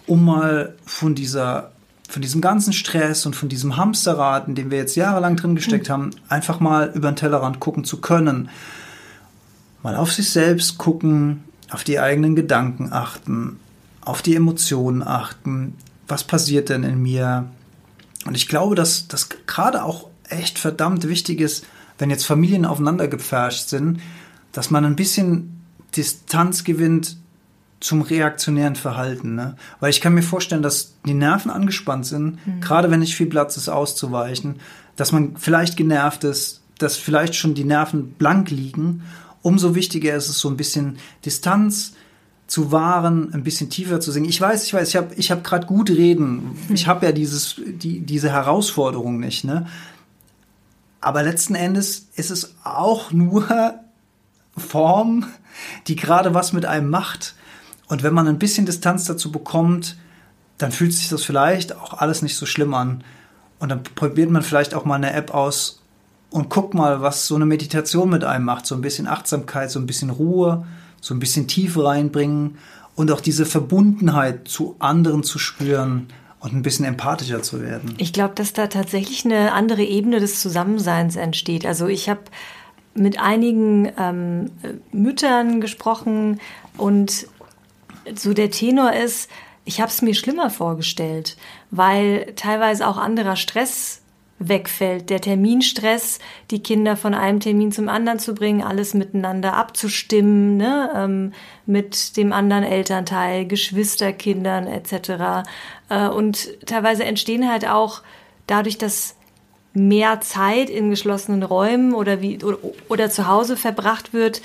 um mal von dieser von diesem ganzen Stress und von diesem Hamsterrad, in dem wir jetzt jahrelang drin gesteckt haben, einfach mal über den Tellerrand gucken zu können. Mal auf sich selbst gucken, auf die eigenen Gedanken achten, auf die Emotionen achten, was passiert denn in mir? Und ich glaube, dass das gerade auch echt verdammt wichtig ist, wenn jetzt Familien aufeinander gepfercht sind, dass man ein bisschen Distanz gewinnt zum reaktionären Verhalten. Ne? Weil ich kann mir vorstellen, dass die Nerven angespannt sind, mhm. gerade wenn nicht viel Platz ist, auszuweichen, dass man vielleicht genervt ist, dass vielleicht schon die Nerven blank liegen. Umso wichtiger ist es, so ein bisschen Distanz zu wahren, ein bisschen tiefer zu singen. Ich weiß, ich weiß, ich habe ich hab gerade gut reden. Ich habe ja dieses, die, diese Herausforderung nicht. Ne? Aber letzten Endes ist es auch nur Form, die gerade was mit einem macht. Und wenn man ein bisschen Distanz dazu bekommt, dann fühlt sich das vielleicht auch alles nicht so schlimm an. Und dann probiert man vielleicht auch mal eine App aus und guckt mal, was so eine Meditation mit einem macht. So ein bisschen Achtsamkeit, so ein bisschen Ruhe so ein bisschen Tiefe reinbringen und auch diese Verbundenheit zu anderen zu spüren und ein bisschen empathischer zu werden. Ich glaube, dass da tatsächlich eine andere Ebene des Zusammenseins entsteht. Also ich habe mit einigen ähm, Müttern gesprochen und so der Tenor ist, ich habe es mir schlimmer vorgestellt, weil teilweise auch anderer Stress wegfällt. Der Terminstress, die Kinder von einem Termin zum anderen zu bringen, alles miteinander abzustimmen, ne, ähm, mit dem anderen Elternteil, Geschwisterkindern etc. Äh, und teilweise entstehen halt auch dadurch, dass mehr Zeit in geschlossenen Räumen oder wie oder, oder zu Hause verbracht wird,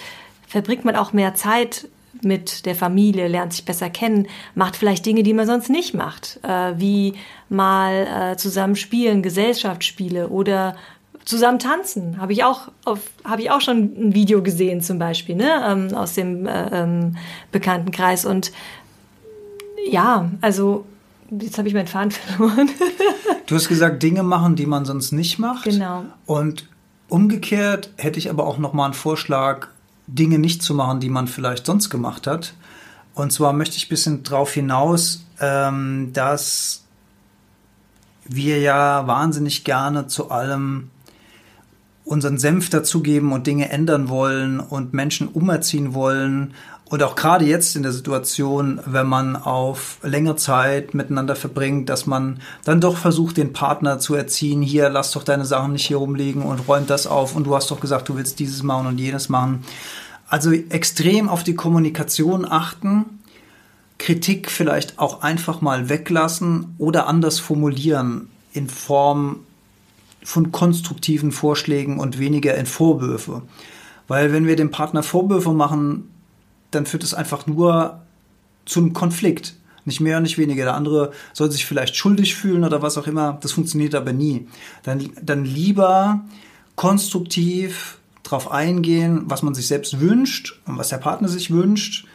verbringt man auch mehr Zeit mit der Familie, lernt sich besser kennen, macht vielleicht Dinge, die man sonst nicht macht, äh, wie mal äh, zusammen spielen, Gesellschaftsspiele oder zusammen tanzen. Habe ich auch ich auch schon ein Video gesehen zum Beispiel, ne, ähm, aus dem äh, ähm, Bekanntenkreis und ja, also jetzt habe ich meinen Faden verloren. du hast gesagt, Dinge machen, die man sonst nicht macht. Genau. Und umgekehrt hätte ich aber auch noch mal einen Vorschlag, Dinge nicht zu machen, die man vielleicht sonst gemacht hat. Und zwar möchte ich ein bisschen darauf hinaus, ähm, dass wir ja wahnsinnig gerne zu allem unseren Senf dazugeben und Dinge ändern wollen und Menschen umerziehen wollen. Und auch gerade jetzt in der Situation, wenn man auf längere Zeit miteinander verbringt, dass man dann doch versucht, den Partner zu erziehen, hier, lass doch deine Sachen nicht hier rumliegen und räumt das auf und du hast doch gesagt, du willst dieses machen und jenes machen. Also extrem auf die Kommunikation achten, Kritik vielleicht auch einfach mal weglassen oder anders formulieren in Form von konstruktiven Vorschlägen und weniger in Vorwürfe. Weil wenn wir dem Partner Vorwürfe machen, dann führt es einfach nur zu einem Konflikt. Nicht mehr, nicht weniger. Der andere soll sich vielleicht schuldig fühlen oder was auch immer. Das funktioniert aber nie. Dann, dann lieber konstruktiv darauf eingehen, was man sich selbst wünscht und was der Partner sich wünscht,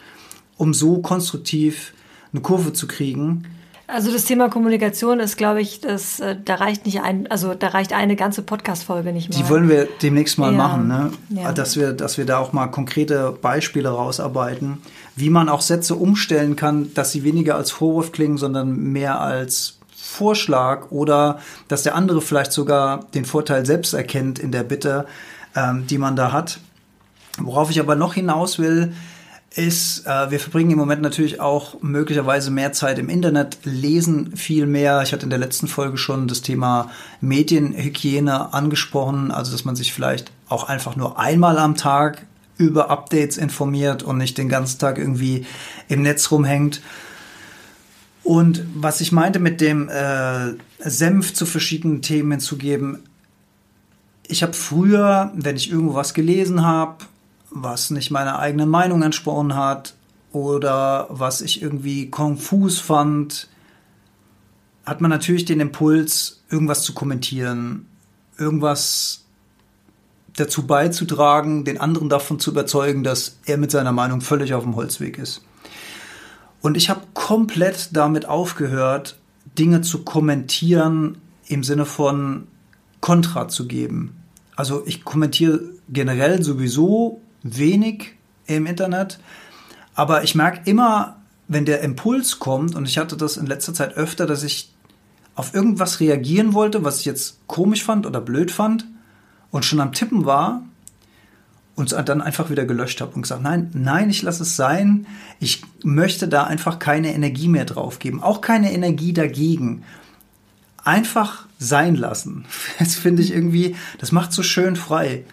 um so konstruktiv eine Kurve zu kriegen also das Thema Kommunikation ist, glaube ich, das, äh, da reicht nicht ein, also da reicht eine ganze Podcast-Folge nicht mehr. Die wollen wir demnächst mal ja. machen, ne? Ja. Dass wir, dass wir da auch mal konkrete Beispiele rausarbeiten, wie man auch Sätze umstellen kann, dass sie weniger als Vorwurf klingen, sondern mehr als Vorschlag oder dass der andere vielleicht sogar den Vorteil selbst erkennt in der Bitte, ähm, die man da hat. Worauf ich aber noch hinaus will, ist, äh, wir verbringen im Moment natürlich auch möglicherweise mehr Zeit im Internet, lesen viel mehr. Ich hatte in der letzten Folge schon das Thema Medienhygiene angesprochen, also dass man sich vielleicht auch einfach nur einmal am Tag über Updates informiert und nicht den ganzen Tag irgendwie im Netz rumhängt. Und was ich meinte mit dem äh, Senf zu verschiedenen Themen hinzugeben, ich habe früher, wenn ich irgendwo was gelesen habe, was nicht meiner eigenen Meinung entsprochen hat oder was ich irgendwie konfus fand, hat man natürlich den Impuls, irgendwas zu kommentieren, irgendwas dazu beizutragen, den anderen davon zu überzeugen, dass er mit seiner Meinung völlig auf dem Holzweg ist. Und ich habe komplett damit aufgehört, Dinge zu kommentieren im Sinne von Kontra zu geben. Also ich kommentiere generell sowieso wenig im Internet. Aber ich merke immer, wenn der Impuls kommt, und ich hatte das in letzter Zeit öfter, dass ich auf irgendwas reagieren wollte, was ich jetzt komisch fand oder blöd fand und schon am Tippen war und dann einfach wieder gelöscht habe und gesagt, nein, nein, ich lasse es sein. Ich möchte da einfach keine Energie mehr drauf geben, auch keine Energie dagegen. Einfach sein lassen. Das finde ich irgendwie, das macht so schön frei.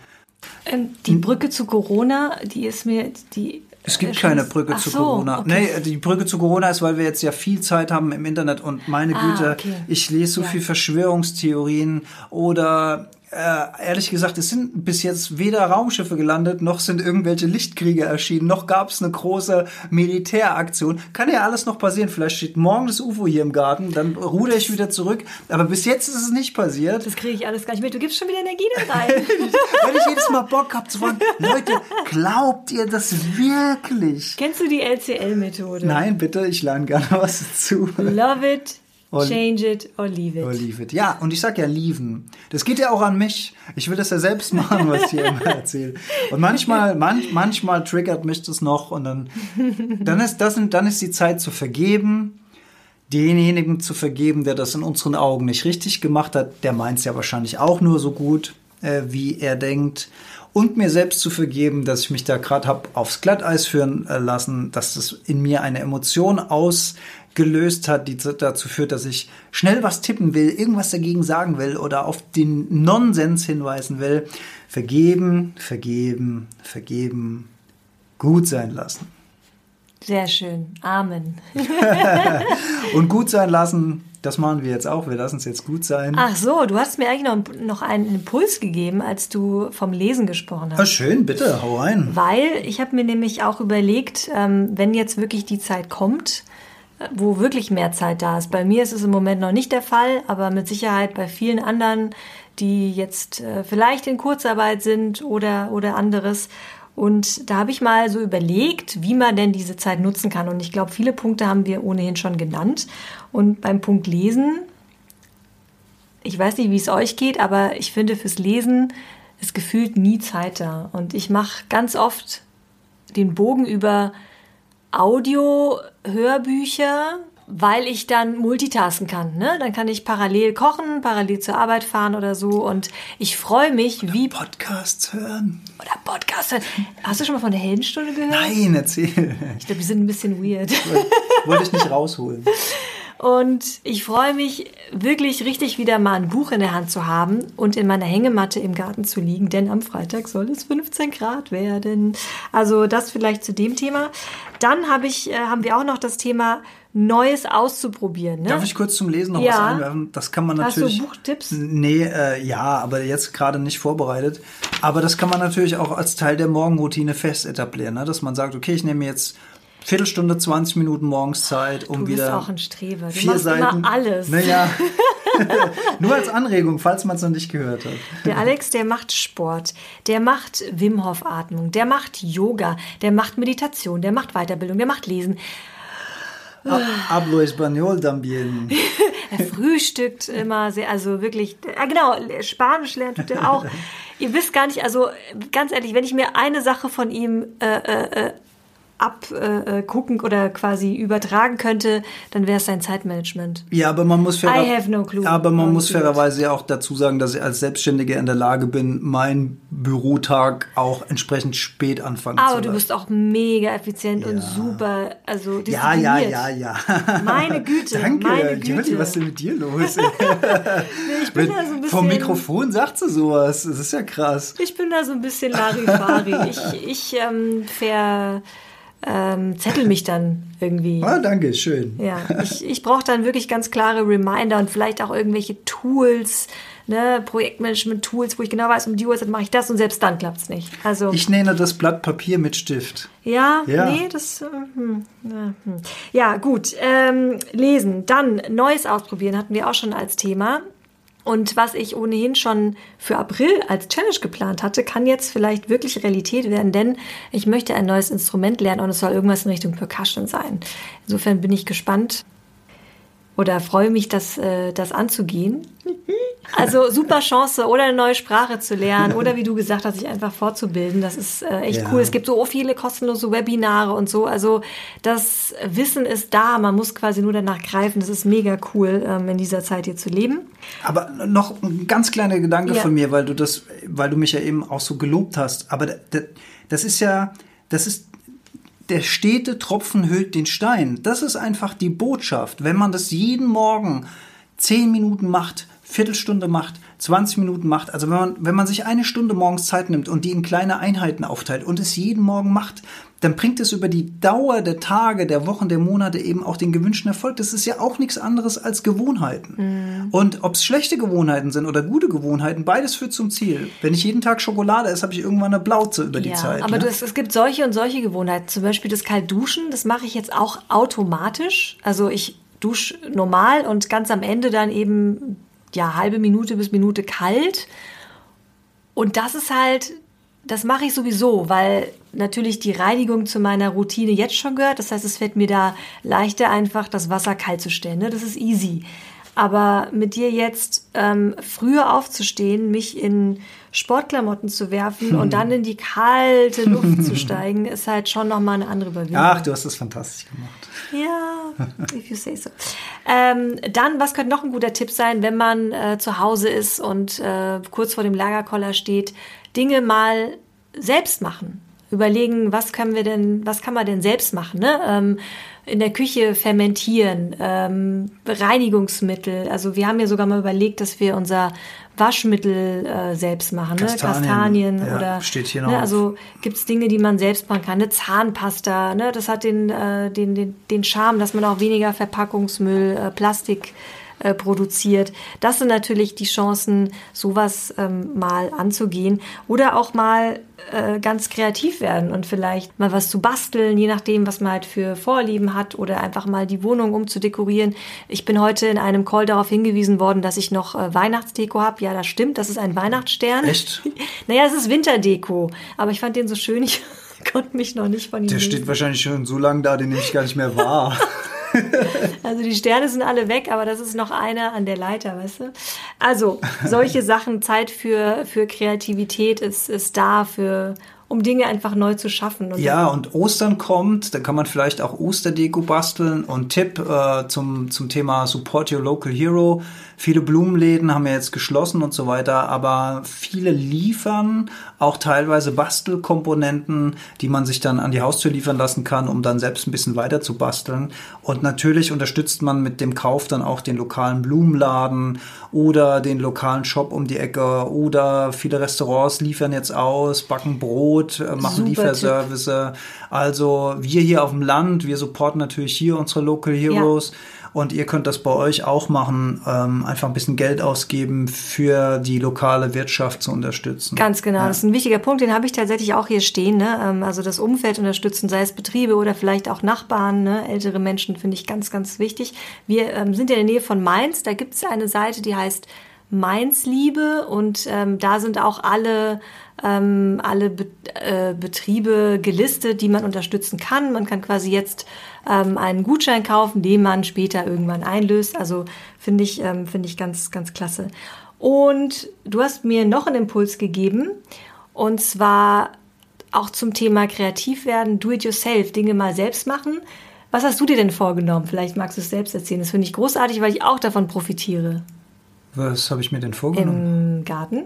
Ähm, die Brücke zu Corona, die ist mir, die es gibt äh, keine Brücke Ach zu so, Corona. Okay. Nee, die Brücke zu Corona ist, weil wir jetzt ja viel Zeit haben im Internet und meine ah, Güte, okay. ich lese so ja. viel Verschwörungstheorien oder äh, ehrlich gesagt, es sind bis jetzt weder Raumschiffe gelandet, noch sind irgendwelche Lichtkrieger erschienen, noch gab es eine große Militäraktion. Kann ja alles noch passieren. Vielleicht steht morgen das UFO hier im Garten, dann ruder ich wieder zurück. Aber bis jetzt ist es nicht passiert. Das kriege ich alles gar nicht mit. Du gibst schon wieder Energie da rein. Wenn ich jedes Mal Bock habe zu fragen, Leute, glaubt ihr das wirklich? Kennst du die LCL-Methode? Nein, bitte, ich lerne gerne was dazu. Love it, Or, Change it or leave it. Or leave it. Ja, und ich sag ja lieben. Das geht ja auch an mich. Ich will das ja selbst machen, was ich hier immer erzähle. Und manchmal, man, manchmal triggert mich das noch und dann, dann ist das, dann ist die Zeit zu vergeben. Denjenigen zu vergeben, der das in unseren Augen nicht richtig gemacht hat, der meint es ja wahrscheinlich auch nur so gut, äh, wie er denkt. Und mir selbst zu vergeben, dass ich mich da gerade hab aufs Glatteis führen äh, lassen, dass das in mir eine Emotion aus gelöst hat, die dazu führt, dass ich schnell was tippen will, irgendwas dagegen sagen will oder auf den Nonsens hinweisen will. Vergeben, vergeben, vergeben, gut sein lassen. Sehr schön. Amen. Und gut sein lassen Das machen wir jetzt auch. Wir lassen es jetzt gut sein. Ach so, du hast mir eigentlich noch, noch einen Impuls gegeben, als du vom Lesen gesprochen hast. Ah, schön, bitte, hau rein. Weil ich habe mir nämlich auch überlegt, ähm, wenn jetzt wirklich die Zeit kommt, wo wirklich mehr Zeit da ist. Bei mir ist es im Moment noch nicht der Fall, aber mit Sicherheit bei vielen anderen, die jetzt äh, vielleicht in Kurzarbeit sind oder, oder anderes. Und da habe ich mal so überlegt, wie man denn diese Zeit nutzen kann. Und ich glaube, viele Punkte haben wir ohnehin schon genannt. Und beim Punkt Lesen, ich weiß nicht, wie es euch geht, aber ich finde, fürs Lesen ist gefühlt nie Zeit da. Und ich mache ganz oft den Bogen über Audio-Hörbücher, weil ich dann multitasken kann. Ne? Dann kann ich parallel kochen, parallel zur Arbeit fahren oder so. Und ich freue mich, oder wie. Podcasts hören. Oder Podcasts hören. Hast du schon mal von der Heldenstunde gehört? Nein, erzähl. Ich glaube, die sind ein bisschen weird. Wollte ich nicht rausholen. Und ich freue mich wirklich richtig wieder mal ein Buch in der Hand zu haben und in meiner Hängematte im Garten zu liegen, denn am Freitag soll es 15 Grad werden. Also das vielleicht zu dem Thema. Dann habe ich, äh, haben wir auch noch das Thema Neues auszuprobieren. Ne? Darf ich kurz zum Lesen noch Ja. was einwerfen? Das kann man natürlich. Hast du Buchtipps? Nee, äh, ja, aber jetzt gerade nicht vorbereitet. Aber das kann man natürlich auch als Teil der Morgenroutine fest etablieren, ne? dass man sagt, okay, ich nehme jetzt Viertelstunde, 20 Minuten morgens Zeit, um Du bist wieder auch ein Streber. Du vier machst Seiten. immer alles. Naja, nur als Anregung, falls man es noch nicht gehört hat. Der Alex, der macht Sport, der macht Wim Hof Atmung, der macht Yoga, der macht Meditation, der macht Weiterbildung, der macht Lesen. Ha- Hablo español también. Er frühstückt immer sehr, also wirklich, ah genau, Spanisch lernt tut er auch. Ihr wisst gar nicht, also ganz ehrlich, wenn ich mir eine Sache von ihm äh, äh, äh, abgucken äh, gucken oder quasi übertragen könnte, dann wäre es sein Zeitmanagement. Ja, aber man muss fairer, I have no clue. aber man Oh, muss fairerweise ja auch dazu sagen, dass ich als Selbstständiger in der Lage bin, meinen Bürotag auch entsprechend spät anfangen zu Aber du bist auch mega effizient und Ja. super, also ja, ja, ja, ja. Meine Güte, Danke, meine Güte. was ist denn mit dir los? Ich bin da so ein bisschen, Vom Mikrofon sagt sie sowas. Das ist ja krass. Ich bin da so ein bisschen Larifari. ich ich ähm, ver, ähm, zettel mich dann irgendwie. Ah, danke, schön. Ja, ich, ich brauche dann wirklich ganz klare Reminder und vielleicht auch irgendwelche Tools, ne, Projektmanagement-Tools, wo ich genau weiß, um die Uhrzeit mache ich das und selbst dann klappt es nicht. Also Ich nenne das Blatt Papier mit Stift. ja, Ja. nee, das. äh, Hm, ja, hm. ja, gut. Ähm, lesen. Dann Neues ausprobieren hatten wir auch schon als Thema. Und was ich ohnehin schon für April als Challenge geplant hatte, kann jetzt vielleicht wirklich Realität werden, denn ich möchte ein neues Instrument lernen und es soll irgendwas in Richtung Percussion sein. Insofern bin ich gespannt oder freue mich, das, äh, das anzugehen. Also super Chance, oder eine neue Sprache zu lernen oder wie du gesagt hast, sich einfach fortzubilden. Das ist äh, echt Ja. cool. Es gibt so viele kostenlose Webinare und so. Also das Wissen ist da, man muss quasi nur danach greifen. Das ist mega cool, ähm, in dieser Zeit hier zu leben. Aber noch ein ganz kleiner Gedanke Ja. von mir, weil du das, weil du mich ja eben auch so gelobt hast. Aber da- da- das ist ja, das ist der stete Tropfen hüllt den Stein. Das ist einfach die Botschaft. Wenn man das jeden Morgen zehn Minuten macht, Viertelstunde macht, 20 Minuten macht, also wenn man, wenn man sich eine Stunde morgens Zeit nimmt und die in kleine Einheiten aufteilt und es jeden Morgen macht, dann bringt es über die Dauer der Tage, der Wochen, der Monate eben auch den gewünschten Erfolg. Das ist ja auch nichts anderes als Gewohnheiten. Und ob es schlechte Gewohnheiten sind oder gute Gewohnheiten, beides führt zum Ziel. Wenn ich jeden Tag Schokolade esse, habe ich irgendwann eine Blauze über die ja, Zeit. aber ne? du, es, es gibt solche und solche Gewohnheiten. Zum Beispiel das Kaltduschen, das mache ich jetzt auch automatisch. Also ich dusche normal und ganz am Ende dann eben ja halbe Minute bis Minute kalt. Und das ist halt, das mache ich sowieso, weil natürlich die Reinigung zu meiner Routine jetzt schon gehört. Das heißt, es fällt mir da leichter einfach, das Wasser kalt zu stellen. Ne? Das ist easy. Aber mit dir jetzt ähm, früher aufzustehen, mich in Sportklamotten zu werfen und dann in die kalte Luft zu steigen, ist halt schon nochmal eine andere Überwindung. Ach, du hast das fantastisch gemacht. Ja, if you say so. Ähm, dann, was könnte noch ein guter Tipp sein, wenn man äh, zu Hause ist und äh, kurz vor dem Lagerkoller steht, Dinge mal selbst machen. Überlegen, was können wir denn, was kann man denn selbst machen? Ne? Ähm, in der Küche fermentieren, ähm, Reinigungsmittel. Also wir haben ja sogar mal überlegt, dass wir unser Waschmittel äh, selbst machen, Kastanien, ne? Kastanien ja, oder steht hier ne? noch. also gibt es Dinge, die man selbst machen kann. Eine Zahnpasta, ne? das hat den, äh, den, den, den Charme, dass man auch weniger Verpackungsmüll, äh, Plastik äh, produziert. Das sind natürlich die Chancen, sowas ähm, mal anzugehen oder auch mal äh, ganz kreativ werden und vielleicht mal was zu basteln, je nachdem, was man halt für Vorlieben hat oder einfach mal die Wohnung umzudekorieren. Ich bin heute in einem Call darauf hingewiesen worden, dass ich noch äh, Weihnachtsdeko habe. Ja, das stimmt, das ist ein Weihnachtsstern. Echt? naja, es ist Winterdeko, aber ich fand den so schön, ich konnte mich noch nicht von ihm Der lösen. steht wahrscheinlich schon so lange da, den nehme ich gar nicht mehr wahr. Also die Sterne sind alle weg, aber das ist noch einer an der Leiter, weißt du? Also solche Sachen, Zeit für, für Kreativität ist, ist da, für, um Dinge einfach neu zu schaffen. Und Ja, und Ostern kommt, da kann man vielleicht auch Osterdeko basteln. Und Tipp äh, zum, zum Thema Support Your Local Hero. Viele Blumenläden haben ja jetzt geschlossen und so weiter, aber viele liefern auch teilweise Bastelkomponenten, die man sich dann an die Haustür liefern lassen kann, um dann selbst ein bisschen weiter zu basteln. Und natürlich unterstützt man mit dem Kauf dann auch den lokalen Blumenladen oder den lokalen Shop um die Ecke oder viele Restaurants liefern jetzt aus, backen Brot, äh, machen Super Lieferservice. Also wir hier auf dem Land, wir supporten natürlich hier unsere Local Heroes. Und ihr könnt das bei euch auch machen, ähm, einfach ein bisschen Geld ausgeben für die lokale Wirtschaft zu unterstützen. Ganz genau, Ja. das ist ein wichtiger Punkt, den habe ich tatsächlich auch hier stehen. Ne? Ähm, Also das Umfeld unterstützen, sei es Betriebe oder vielleicht auch Nachbarn, ne? ältere Menschen, finde ich ganz, ganz wichtig. Wir ähm, sind ja in der Nähe von Mainz, da gibt es eine Seite, die heißt Mainz-Liebe und ähm, da sind auch alle, ähm, alle Be äh, Betriebe gelistet, die man unterstützen kann. Man kann quasi jetzt ähm, einen Gutschein kaufen, den man später irgendwann einlöst. Also finde ich, ähm, finde ich ganz, ganz klasse. Und du hast mir noch einen Impuls gegeben und zwar auch zum Thema kreativ werden, do it yourself, Dinge mal selbst machen. Was hast du dir denn vorgenommen? Vielleicht magst du es selbst erzählen. Das finde ich großartig, weil ich auch davon profitiere. Was habe ich mir denn vorgenommen? Im Garten?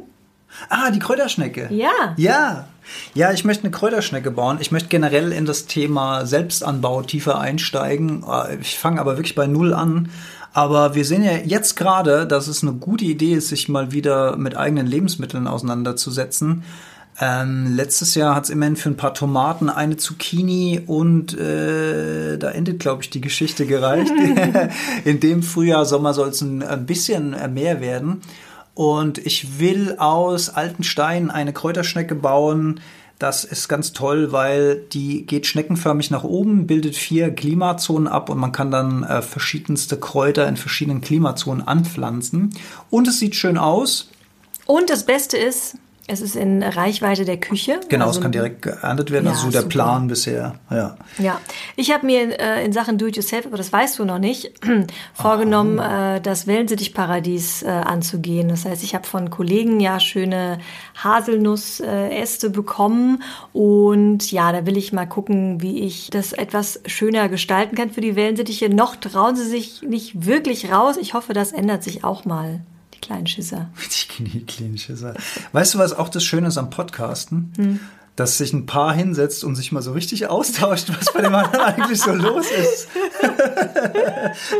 Ah, die Kräuterschnecke. Ja. Ja. Ja, ich möchte eine Kräuterschnecke bauen. Ich möchte generell in das Thema Selbstanbau tiefer einsteigen. Äh, Ich fange aber wirklich bei Null an. Aber wir sehen ja jetzt gerade, dass es eine gute Idee ist, sich mal wieder mit eigenen Lebensmitteln auseinanderzusetzen. Ähm, letztes Jahr hat es immerhin für ein paar Tomaten, eine Zucchini und äh, da endet, glaube ich, die Geschichte gereicht. In dem Frühjahr, Sommer soll es ein, bisschen mehr werden. Und ich will aus alten Steinen eine Kräuterschnecke bauen. Das ist ganz toll, weil die geht schneckenförmig nach oben, bildet vier Klimazonen ab und man kann dann äh, verschiedenste Kräuter in verschiedenen Klimazonen anpflanzen. Und es sieht schön aus. Und das Beste ist, es ist in Reichweite der Küche. Genau, Also es kann direkt geerntet werden. Ja, also so der super. Plan bisher. Ja. Ja, ich habe mir äh, in Sachen Do-it-yourself, aber das weißt du noch nicht, vorgenommen, äh, das Wellensittichparadies äh, anzugehen. Das heißt, ich habe von Kollegen ja schöne Haselnussäste bekommen und ja, da will ich mal gucken, wie ich das etwas schöner gestalten kann für die Wellensittiche. Noch trauen sie sich nicht wirklich raus. Ich hoffe, das ändert sich auch mal, die kleinen Schisser. Die Knie- klinische Sache. Weißt du, was auch das Schöne ist am Podcasten? Dass sich ein Paar hinsetzt und sich mal so richtig austauscht, was bei dem anderen eigentlich so los ist.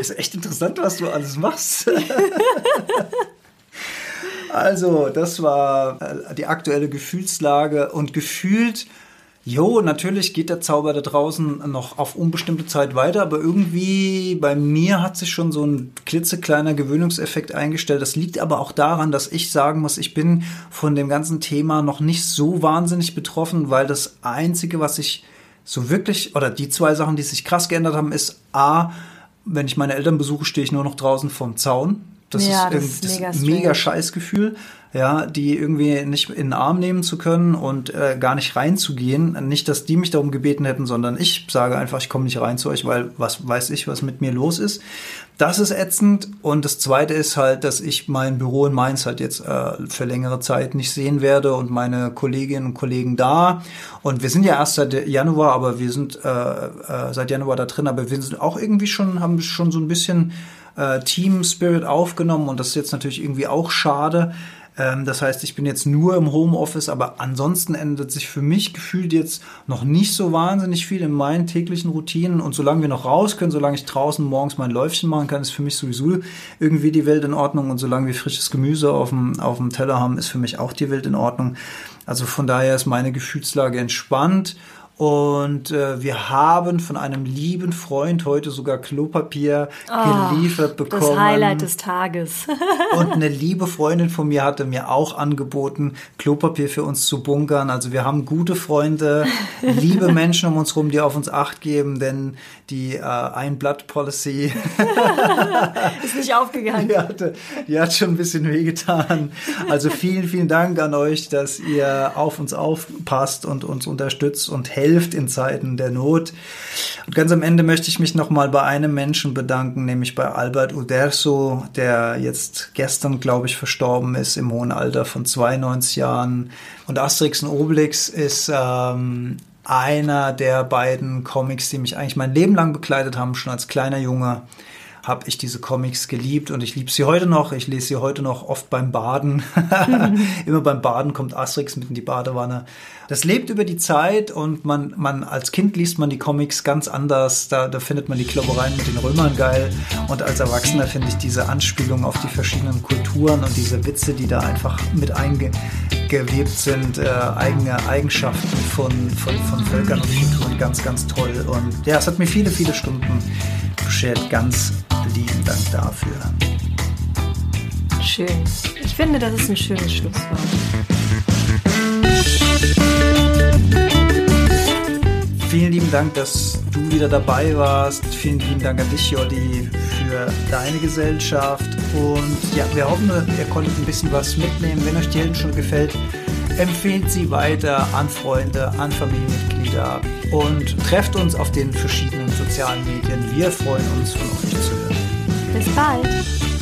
ist echt interessant, was du alles machst. Also, das war äh, die aktuelle Gefühlslage und gefühlt, jo, natürlich geht der Zauber da draußen noch auf unbestimmte Zeit weiter, aber irgendwie bei mir hat sich schon so ein klitzekleiner Gewöhnungseffekt eingestellt. Das liegt aber auch daran, dass ich sagen muss, ich bin von dem ganzen Thema noch nicht so wahnsinnig betroffen, weil das Einzige, was ich so wirklich, oder die zwei Sachen, die sich krass geändert haben, ist A, wenn ich meine Eltern besuche, stehe ich nur noch draußen vom Zaun. Das Ja, ist, das irgendwie- ist das mega mega Scheißgefühl, ja, die irgendwie nicht in den Arm nehmen zu können und äh, gar nicht reinzugehen. Nicht, dass die mich darum gebeten hätten, sondern ich sage einfach, ich komme nicht rein zu euch, weil was weiß ich, was mit mir los ist. Das ist ätzend. Und das Zweite ist halt, dass ich mein Büro in Mainz halt jetzt äh, für längere Zeit nicht sehen werde und meine Kolleginnen und Kollegen da. Und wir sind ja erst seit Januar, aber wir sind äh, äh, seit Januar da drin, aber wir sind auch irgendwie schon, haben schon so ein bisschen äh, Team Spirit aufgenommen und das ist jetzt natürlich irgendwie auch schade. Ähm, das heißt, ich bin jetzt nur im Homeoffice, aber ansonsten ändert sich für mich gefühlt jetzt noch nicht so wahnsinnig viel in meinen täglichen Routinen. Und solange wir noch raus können, solange ich draußen morgens mein Läufchen machen kann, ist für mich sowieso irgendwie die Welt in Ordnung. Und solange wir frisches Gemüse auf dem, auf dem Teller haben, ist für mich auch die Welt in Ordnung. Also von daher ist meine Gefühlslage entspannt. Und äh, wir haben von einem lieben Freund heute sogar Klopapier Oh, geliefert bekommen. Das Highlight des Tages. Und eine liebe Freundin von mir hatte mir auch angeboten, Klopapier für uns zu bunkern. Also wir haben gute Freunde, liebe Menschen um uns rum, die auf uns Acht geben, denn die äh, Ein-Blatt-Policy, Ist nicht aufgegangen. die, hatte, die hat schon ein bisschen wehgetan. Also vielen, vielen Dank an euch, dass ihr auf uns aufpasst und uns unterstützt und helft in Zeiten der Not. Und ganz am Ende möchte ich mich nochmal bei einem Menschen bedanken, nämlich bei Albert Uderso, der jetzt gestern, glaube ich, verstorben ist im hohen Alter von 92 Jahren. Und Asterix und Obelix ist ähm, einer der beiden Comics, die mich eigentlich mein Leben lang begleitet haben, schon als kleiner Junge habe ich diese Comics geliebt und ich liebe sie heute noch. Ich lese sie heute noch oft beim Baden. Immer beim Baden kommt Asterix mit in die Badewanne. Das lebt über die Zeit und man, man als Kind liest man die Comics ganz anders. Da, da findet man die Kloppereien mit den Römern geil. Und als Erwachsener finde ich diese Anspielung auf die verschiedenen Kulturen und diese Witze, die da einfach mit eingewebt sind, äh, eigene Eigenschaften von, von, von Völkern und Kulturen ganz, ganz toll. Und ja, es hat mir viele, viele Stunden beschert. Ganz lieben Dank dafür. Schön. Ich finde, das ist ein schönes Schlusswort. Vielen lieben Dank, dass du wieder dabei warst. Vielen lieben Dank an dich, Jolli, für deine Gesellschaft. Und ja, wir hoffen, ihr konntet ein bisschen was mitnehmen. Wenn euch die Helden schon gefällt, empfehlt sie weiter an Freunde, an Familienmitglieder und trefft uns auf den verschiedenen sozialen Medien. Wir freuen uns, von euch zu hören. Bis bald.